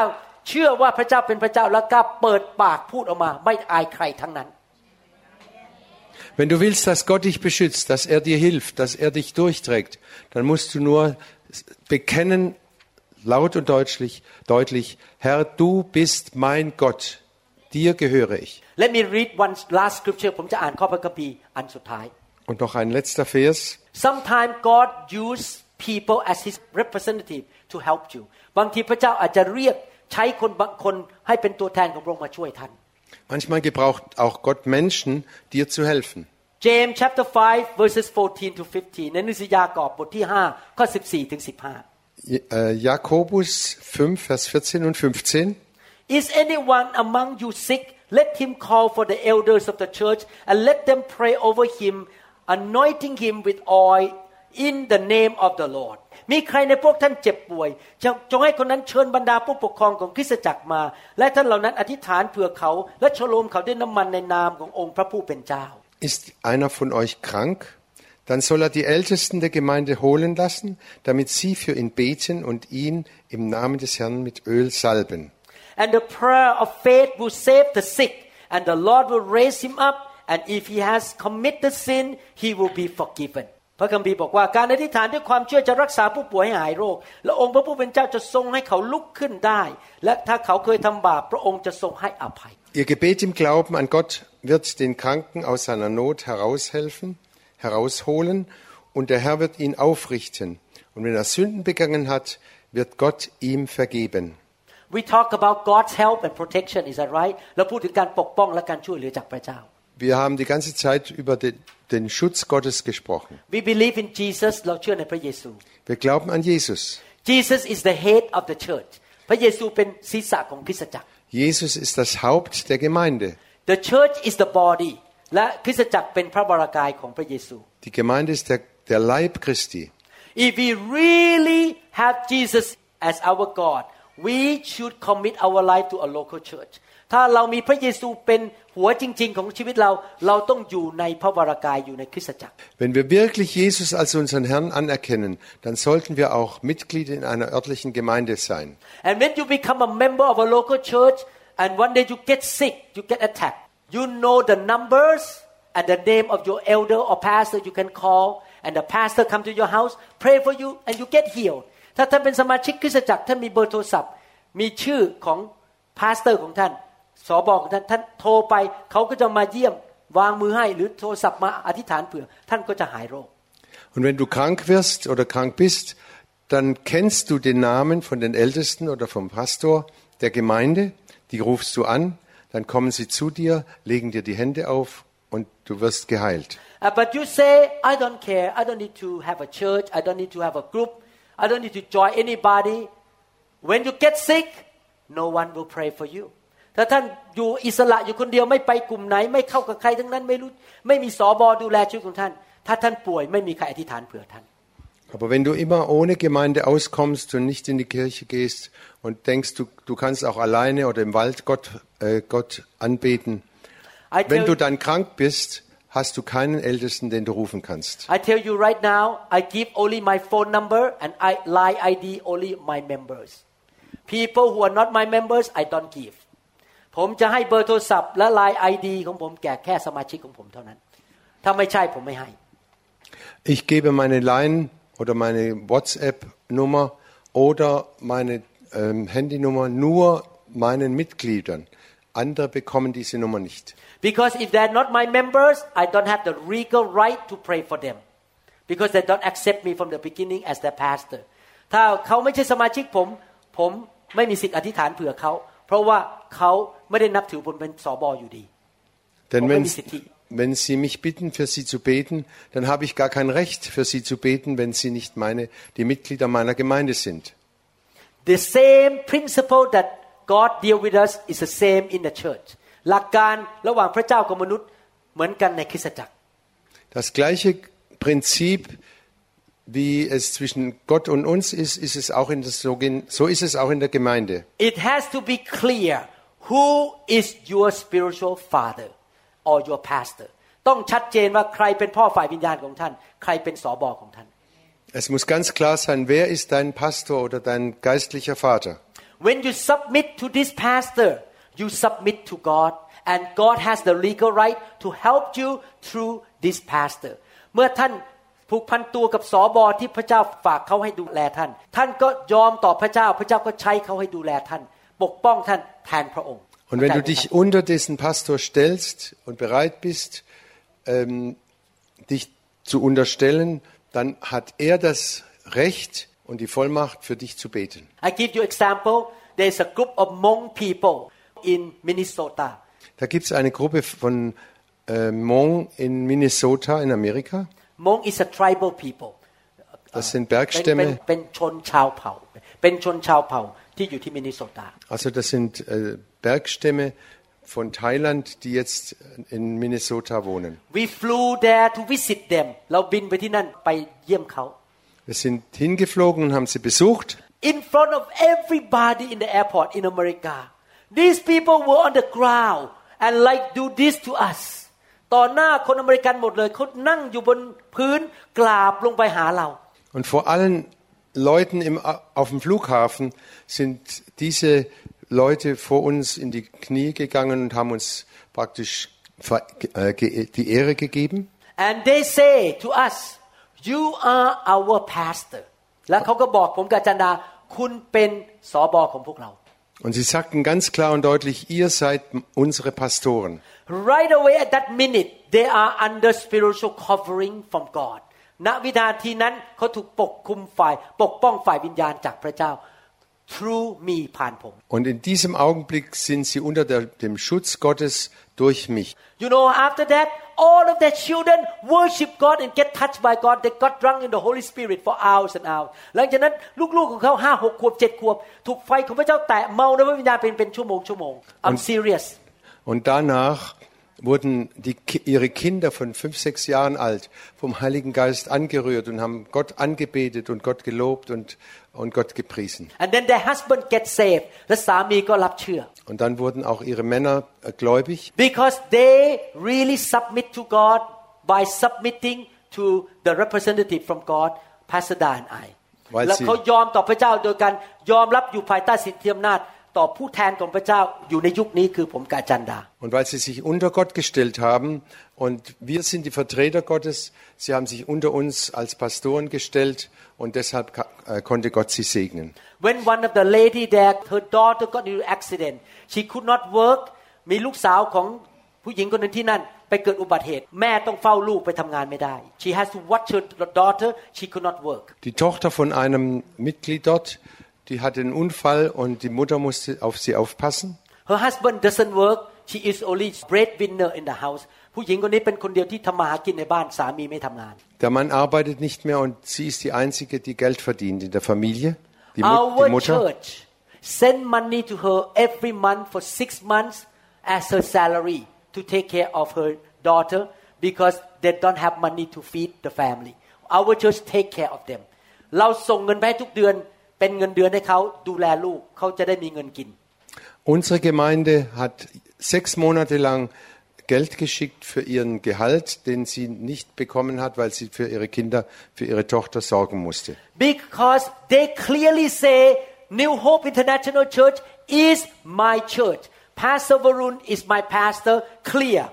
เชื่อว่าพระเจ้าเป็นพระเจ้าแล้วกล้าเปิดปากพูดออกมา ไม่อายใครทั้งนั้น Wenn du willst, dass Gott dich beschützt, dass er dir hilft, dass er dich durchträgt, dann musst du nur bekennen, laut und deutlich, deutlich, Herr, du bist mein Gott, dir gehöre ich. Let me read one last scripture ผมจะอ่านข้อพระคัมภีร์อันสุดท้าย Und noch ein letzter Vers. Sometimes God use people as His representative to help you บางทีพระเจ้าอาจจะเรียกใช้คนบางคนให้เป็นตัวแทนของพระองค์มาช่วยท่าน Manchmal gebraucht auch Gott Menschen, dir zu helfen. James chapter 5 verses 14 to 15ในหนังสือยากอบบทที่5ข้อ14ถึง15 J- äh, Jakobus 5, Vers 14 und 15. Is anyone among you sick? Let him call for the elders of the church and let them pray over him, anointing him with oil in the name of the Lord. มีใครในพวกท่านเจ็บป่วยจงจงให้คนนั้นเชิญบรรดาผู้ปกครองของคริสตจักรมา และท่านเหล่านั้นอธิษฐานเผื่อเขา และฉโลมเขาด้วยน้ำมันในนามขององค์พระผู้เป็นเจ้า Ist einer von euch krank? Dann soll er die Ältesten der Gemeinde holen lassen, damit sie für ihn beten und ihn im Namen des Herrn mit Öl salben. And the prayer of faith will save the sick, and the Lord will raise him up. And if he has committed sin, he will be forgiven. พระคัมภีร์บอกว่าการอธิษฐานด้วยความเชื่อจะรักษาผู้ป่วยให้หายโรค และองค์พระผู้เป็นเจ้าจะทรงให้เขาลุกขึ้นได้ และถ้าเขาเคยทำบาปพระองค์จะทรงให้อภัย Ihr Gebet im Glauben an Gott wird den Kranken aus seiner Not heraushelfen, herausholen und der Herr wird ihn aufrichten. Und wenn er Sünden begangen hat, wird Gott ihm vergeben. We talk about God's help and protection is that right เราพูดถึงการปกป้องและการช่วยเหลือจากพระเจ้า Wir haben die ganze Zeit über den, den Schutz Gottes gesprochen. We believe in Jesus เราเชื่อในพระเยซู Wir glauben an Jesus. Jesus is the head of the church พระเยซูเป็นศีรษะของคริสตจักร Jesus ist das Haupt der Gemeinde. The church is the body และคริสตจักรเป็นพระวรากายของพระเยซู Die Gemeinde ist der, der Leib Christi. If we really have Jesus as our God we should commit our life to a local church ถ้าเรามีพระเยซูเป็นหัวจริง ๆ ของชีวิตเราเราต้องอยู่ในพระวรากายอยู่ในคริสตจักร Wenn wir wirklich Jesus als unseren Herrn anerkennen, dann sollten wir auch Mitglied in einer örtlichen Gemeinde sein. And when you become a member of a local church and one day you get sick you get attacked you know the numbers and the name of your elder or pastor you can call and the pastor come to your house pray for you and you get healed ถ้าท่านเป็นสมาชิกคริสตจักรท่านมีเบอร์โทรศัพท์ มีชื่อของพาสเตอร์ของท่าน สอบอของท่านท่านโทรไป เขาก็จะมาเยี่ยมวางมือให้หรือโทรศัพท์มาอธิษฐานเผื่อ ท่านก็จะหายโรค Und wenn du krank wirst oder krank bist, dann kennst du den Namen von den Ältesten oder vom Pastor der Gemeinde, die rufst du an, dann kommen sie zu dir, legen dir die Hände auf und du wirst geheilt. Uh, but you say, I don't care. I don't need to have a church. I don't need to have a group. I don't need to join anybody. When you get sick, no one will pray for you. ถ้าท่านอยู่อิสระอยู่คนเดียวไม่ไปกลุ่มไหน ไม่เข้ากับใครทั้งนั้นไม่รู้ไม่มีสอบอดูแลชีวิตของท่าน ถ้าท่านป่วยไม่มีใครอธิษฐานเผื่อท่าน Aber wenn du immer ohne Gemeinde auskommst und nicht in die Kirche gehst und denkst, du, du kannst auch alleine oder im Wald Gott, äh, Gott anbeten, I wenn tell, du dann krank bist, hast du keinen Ältesten, den du rufen kannst. I tell you right now, I give only my phone number and I lie ID only my members. People who are not my members, I don't give. ผมจะให้เบอร์โทรศัพท์และ Line ID ของผมแก่แค่สมาชิกของผมเท่านั้น ถ้าไม่ใช่ผมไม่ให้ Ich gebe meine Line oder meine WhatsApp-Nummer oder meine ähm, Handynummer nur meinen Mitgliedern. Andere bekommen diese Nummer nicht. Because if they're not my members, I don't have the legal right to pray for them. Because they don't accept me from the beginning as their pastor. ถ้าเขาไม่ใช่สมาชิกผม ผมไม่มีสิทธิอธิษฐานเผื่อเขา เพราะว่าเขา ไม่ได้นับถือผมเป็นสอบออยู่ดี Denn Warum wenn, ist die- wenn Sie mich bitten, für Sie zu beten, dann habe ich gar kein Recht, für Sie zu beten, wenn Sie nicht meine, die Mitglieder meiner Gemeinde sind. The same principle that God deal with us is the same in the church หลักการระหว่างพระเจ้ากับมนุษย์เหมือนกันในคริสตจักร Das gleiche Prinzip, wie es zwischen Gott und uns ist, ist es auch in das, so ist es auch in der Gemeinde. It has to be clear who is your spiritual father or your pastor ต้องชัดเจนว่าใครเป็นพ่อฝ่ายวิญญาณของท่าน ใครเป็นสอบอของท่าน Es muss ganz klar sein, wer ist dein Pastor oder dein geistlicher Vater. When you submit to this pastor you submit to God and God has the legal right to help you through this pastor เมื่อท่านผูกพันตัวกับสอบอที่พระเจ้าฝากเขาให้ดูแลท่าน ท่านก็ยอมต่อพระเจ้า พระเจ้าก็ใช้เขาให้ดูแลท่าน ปกป้องท่านแทนพระองค์ Und wenn du dich unter diesen Pastor stellst und bereit bist, ähm, dich zu unterstellen, dann hat er das Recht und die Vollmacht für dich zu beten. I give you example there is a group of Hmong people in Minnesota Da gibt es eine Gruppe von äh, Hmong in Minnesota in Amerika. Hmong is a tribal people Das sind เป็นเป็น Bergstämme. เป็นชนชาวเผ่า เป็นชนชาวเผ่า ที่อยู่ที่มินนิโซตา Also das sind äh, Bergstämme von Thailand, die jetzt in Minnesota wohnen. we flew there to visit them เราบินไปที่นั่นไปเยี่ยมเขา Wir sind hingeflogen und haben sie besucht. in front of everybody in the airport in America these people were on the ground and like do this to us ต่อหน้าคนอเมริกันหมดเลยเขานั่งอยู่บนพื้นกราบลงไปหาเรา Und vor allen Leuten im, auf dem Flughafen sind diese Leute vor uns in die Knie gegangen und haben uns praktisch ver- äh, ge- die Ehre gegeben. and they say to us you are our pastor แล้วเขาก็บอกผมกับอาจันดา คุณเป็นสอบอของพวกเรา Und sie sagten ganz klar und deutlich, ihr seid unsere Pastoren. right away at that minute they are under spiritual covering from God ณวินาทีนั้นเขาถูกปกคุมฝ่ายปกป้องฝ่ายวิญญาณจากพระเจ้า through me ผ่านผม Und in diesem Augenblick sind sie unter der, dem Schutz Gottes durch mich. You know, after that, all of their children worship God and get touched by God. They got drunk in the Holy Spirit for hours and hours. หลังจากนั้นลูกๆของเขาห้าหกขวบเจ็ดขวบถูกไฟของพระเจ้าแตะเมาในพระวิญญาณเป็นเป็นชั่วโมงชั่วโมง I'm serious. Und danach wurden die, Ki- ihre Kinder von fünf, sechs Jahren alt vom Heiligen Geist angerührt und haben Gott angebetet und Gott gelobt und, und Gott gepriesen. And then their husband get saved และสามีก็รับเชื่อ Und dann wurden auch ihre Männer äh, gläubig, because they really submit to God by submitting to the representative from God Pastor Da and I weil และ sie เขายอมต่อพระเจ้าโดยการยอมรับอยู่ภายใต้สิทธิอำนาจ ต่อผู้แทนของพระเจ้าอยู่ในยุคนี้คือผมกบอาจันดา Und weil sie sich unter Gott gestellt haben und wir sind die Vertreter Gottes, sie haben sich unter uns als Pastoren gestellt und deshalb ka- äh, konnte Gott sie segnen. When one of the lady there her daughter got into accident she could not work มีลูกสาวของผู้หญิงคนหนึงที่นั่น ไปเกิดอุบัติเหตุ แม่ต้องเฝ้าลูกไปทำงานไม่ได้ she has to watch her daughter she could not work Die Tochter von einem Mitglied dort, die hatte einen Unfall und die Mutter musste auf sie aufpassen. her husband doesn't work she is only breadwinner in the house ผู้หญิงคนนี้เป็นคนเดียวที่ทำมาหากินในบ้านสามีไม่ทำงาน Der Mann arbeitet nicht mehr und sie ist die Einzige, die Geld verdient in der Familie, die, Mut, our die Mutter. church send money to her every month for six months as her salary to take care of her daughter because they don't have money to feed the family our church take care of them เราส่งเงินไปให้ทุกเดือน เป็นเงินเดือนให้เขาดูแลลูกเขาจะได้มีเงินกิน Unsere Gemeinde hat sechs Monate lang Geld geschickt für ihren Gehalt, den sie nicht bekommen hat, weil sie für ihre Kinder, für ihre Tochter sorgen musste. because they clearly say New Hope International Church is my church Pastor Varun is my pastor clear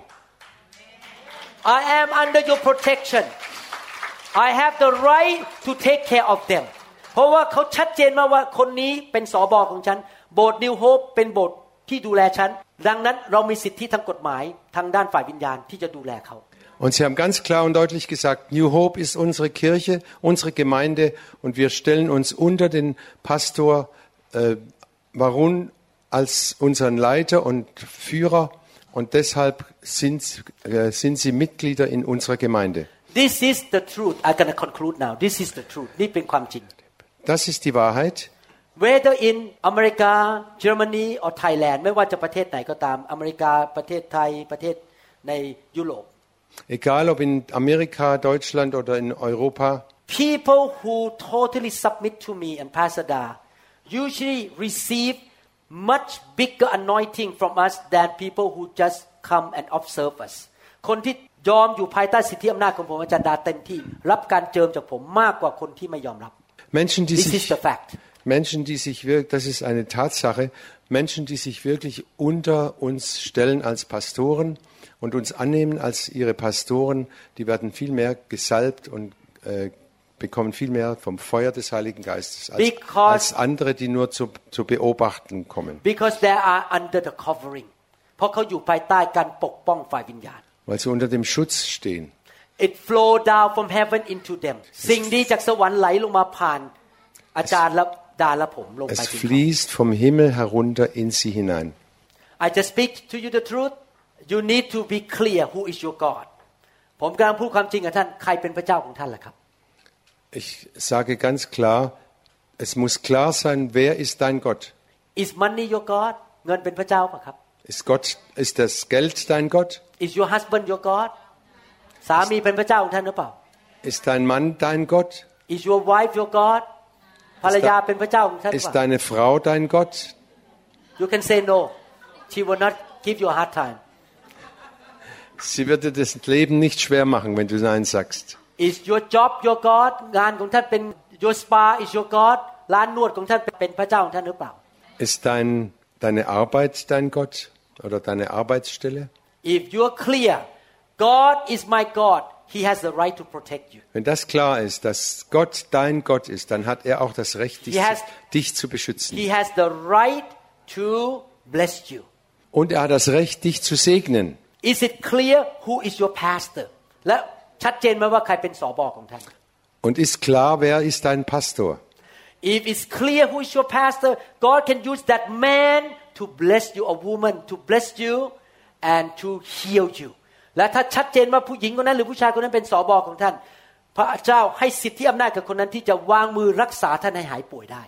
I am under your protection I have the right to take care of them เพราะว่าเขาชัดเจนมากว่าคนนี้เป็นสอบอของฉัน โบสถ์นิวโฮปเป็นโบสถ์ที่ดูแลฉัน ดังนั้นเรามีสิทธิทางกฎหมายทางด้านฝ่ายวิญญาณที่จะดูแลเขา Und sie haben ganz klar und deutlich gesagt, New Hope ist unsere Kirche, unsere Gemeinde und wir stellen uns unter den Pastor äh, Varun als unseren Leiter und Führer und deshalb sind, äh, sind sie Mitglieder in unserer Gemeinde. This is the truth I'm gonna conclude now This is the truth นี่เป็นความจริง Das ist die Wahrheit. whether in อเมริกา Germany or Thailand ไม่ว่าจะประเทศไหนก็ตาม อเมริกา ประเทศไทย ประเทศในยุโรป Egal ob in Amerika, Deutschland oder in Europa, people who totally submit to me and Pastor Da usually receive much bigger anointing from us than people who just come and observe us คนที่ยอมอยู่ภายใต้สิทธิอำนาจของผมอาจารย์ดาเต็มที่ รับการเจิมจากผมมากกว่าคนที่ไม่ยอมรับ Menschen, die This is sich, the fact Menschen, die sich wirklich, das ist eine Tatsache, Menschen, die sich wirklich unter uns stellen als Pastoren und uns annehmen als ihre Pastoren, die werden viel mehr gesalbt und äh, bekommen viel mehr vom Feuer des Heiligen Geistes als, Because- als andere, die nur zu, zu beobachten kommen. because they are under the covering เพราะเขาอยู่ภายใต้การปกป้องฝ่ายวิญญาณ Weil sie unter dem Schutz stehen. it flow down from heaven into them สิ่งดีจากสวรรค์ไหลลงมาผ่าน อาจารย์และดาและผมลงไป Es ถึงเขา fließt vom Himmel herunter in sie hinein. I just speak to you the truth you need to be clear who is your God ผมกำลังพูดความจริงกับท่านใครเป็นพระเจ้าของท่านล่ะครับ Ich sage ganz klar, es muss klar sein, wer ist dein Gott? is money your God เงินเป็นพระเจ้าป่ะครับ Ist Gott, ist das Geld dein Gott? is your husband your God สามีเป็นพระเจ้าของท่านหรือเปล่า Ist dein Mann dein Gott? is your wife your God ภรรยาเป็นพระเจ้าของท่านหรือ Ist เปล่า deine Frau dein Gott? you can say no she will not give you a hard time Sie wird dir das Leben nicht schwer machen, wenn du Nein sagst. is your job your God งานของท่านเป็น your spa is your God ร้านนวดของท่านเป็นพระเจ้าของท่านหรือเปล่า Ist dein, deine Arbeit dein Gott oder deine Arbeitsstelle? if you're clear God is my God he has the right to protect you Wenn das klar ist, dass Gott dein Gott ist, dann hat er auch das Recht, dich, He has- dich zu beschützen. he has the right to bless you Und er hat das Recht, dich zu segnen. is it clear who is your pastor และชัดเจนไหมว่าใครเป็นสอบอของท่าน Und ist klar, wer ist dein Pastor? If it's clear who is your pastor, God can use that man to bless you, a woman to bless you and to heal you. และถ้าชัดเจนว่าผู้หญิงคนนั้นหรือผู้ชายคนนั้นเป็นสอบอของท่าน พระเจ้าให้สิทธิอำนาจกับคนนั้นที่จะวางมือรักษาท่านให้หายป่วยได้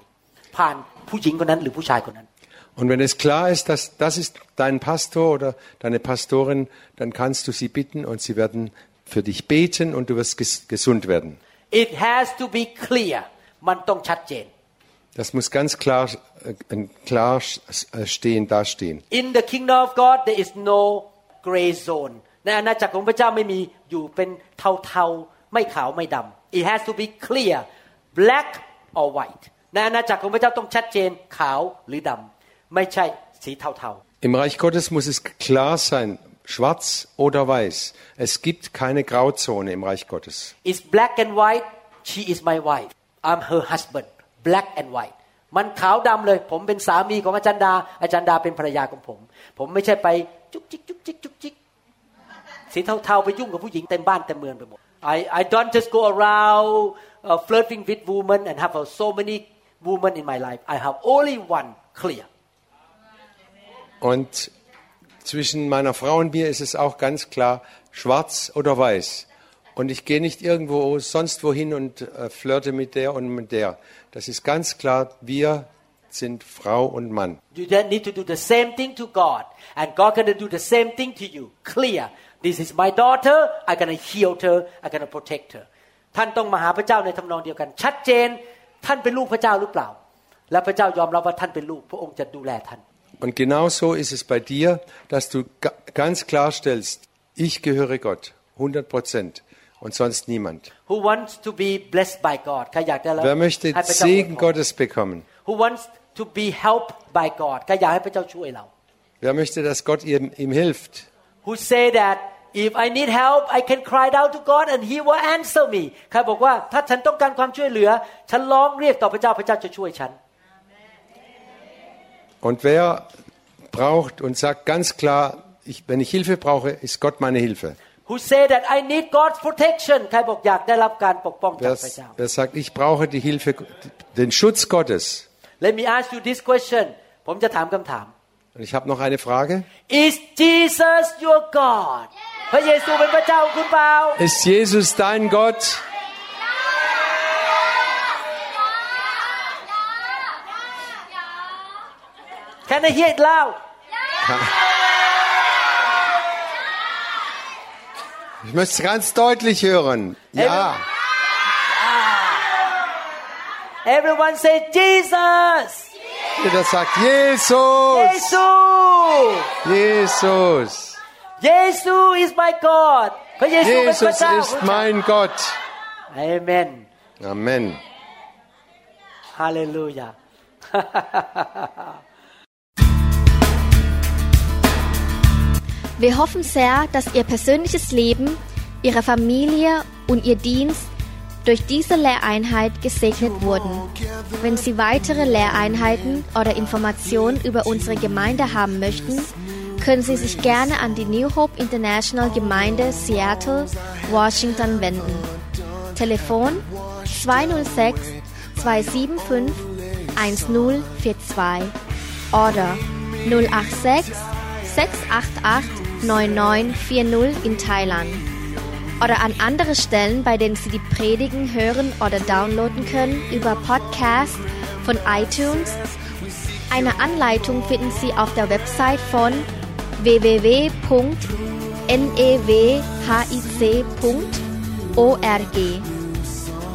ผ่านผู้หญิงคนนั้นหรือผู้ชายคนนั้น Und wenn es klar ist, dass das ist dein Pastor oder deine Pastorin, dann kannst du sie bitten und sie werden für dich beten und du wirst ges gesund werden. It has to be clear มันต้องชัดเจน Das muss ganz klar, äh, klar äh, stehen, dastehen. In the kingdom of God there is no gray zone ในอาณาจักรของพระเจ้าไม่มีอยู่เป็นเทาๆไม่ขาวไม่ดำ It has to be clear black or white ในอาณาจักรของพระเจ้าต้องชัดเจนขาวหรือดำไม่ใช่สีเทา Im Reich Gottes muss es klar sein, schwarz oder weiß. Es gibt keine Grauzone im Reich Gottes. ๆ It's black and white she is my wife I'm her husband black and white มันขาวดำเลย ผมเป็นสามีของอาจารย์ดา อาจารย์ดาเป็นภรรยาของผม ผมไม่ใช่ไปจุกจิกจุกจิกจุกจิก สีเทาๆไปยุ่งกับผู้หญิงเต็มบ้านเต็มเมืองไปหมด I I don't just go around uh, flirting with women and have uh, so many women in my life I have only one clear Und zwischen meiner Frau und mir ist es auch ganz klar, schwarz oder weiß. Und ich gehe nicht irgendwo sonst wohin und äh, flirte mit der und mit der. Das ist ganz klar, wir sind Frau und Mann. you then need to do the same thing to God and God gonna do the same thing to you clear this is my daughter I gonna heal her I gonna protect her ท่านต้องมาหาพระเจ้าในทำนองเดียวกัน ชัดเจนท่านเป็นลูกพระเจ้าหรือเปล่า และพระเจ้ายอมรับว่าท่านเป็นลูก พระองค์จะดูแลท่าน Und genau so ist es bei dir, dass du ga ganz klarstellst, ich gehöre Gott, 100 Prozent und sonst niemand. who wants to be blessed by God ใครอยากจะรับ Wer möchte ให้พระเจ้าอวย Segen พร Gottes bekommen? who wants to be helped by God ใครอยากให้พระเจ้าช่วยเรา Wer möchte, dass Gott ihm, ihm hilft? who say that if I need help I can cry out to God and He will answer me ใครบอกว่าถ้าฉันต้องการความช่วยเหลือ ฉันร้องเรียกต่อพระเจ้าพระเจ้าจะช่วยฉัน Und wer braucht und sagt ganz klar, ich, wenn ich Hilfe brauche, ist Gott meine Hilfe. who say that I need God's protection ใครบอกอยากได้รับการปกป้องจาก Wer, พระเจ้า wer sagt, ich brauche die Hilfe, den Schutz Gottes. Let me ask you this question ผมจะถามคำถาม Und ich habe noch eine Frage. Is Jesus your God พระเยซูเป็นพระเจ้าของคุณเปล่า Ist Jesus dein Gott? Can I hear it loud Ich möchte es ganz deutlich hören. Ja. Everyone say Jesus Jeder sagt Jesus. Jesus. Jesus. Jesus ist mein Gott! Jesus, Jesus ist mein Gott. Amen. Amen. Halleluja. Wir hoffen sehr, dass Ihr persönliches Leben, Ihre Familie und Ihr Dienst durch diese Lehreinheit gesegnet wurden. Wenn Sie weitere Lehreinheiten oder Informationen über unsere Gemeinde haben möchten, können Sie sich gerne an die New Hope International Gemeinde Seattle, Washington wenden. Telefon 206 275 1042 oder 086 688 9940 in Thailand oder an andere Stellen, bei denen Sie die Predigen hören oder downloaden können über Podcast von iTunes. Eine Anleitung finden Sie auf der Website von www.newhic.org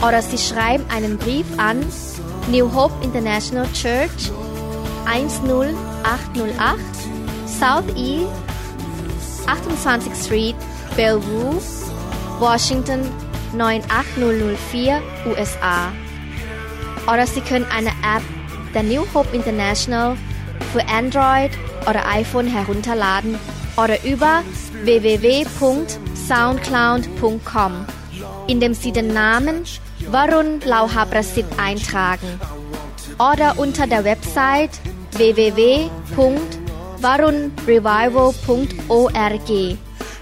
oder Sie schreiben einen Brief an New Hope International Church 10808 South E 28th Street, Bellevue, Washington 98004, USA. Oder Sie können eine App der New Hope International für Android oder iPhone herunterladen oder über www.soundcloud.com, indem Sie den Namen Varun Lauhaprasit eintragen oder unter der Website www.varunrevival.org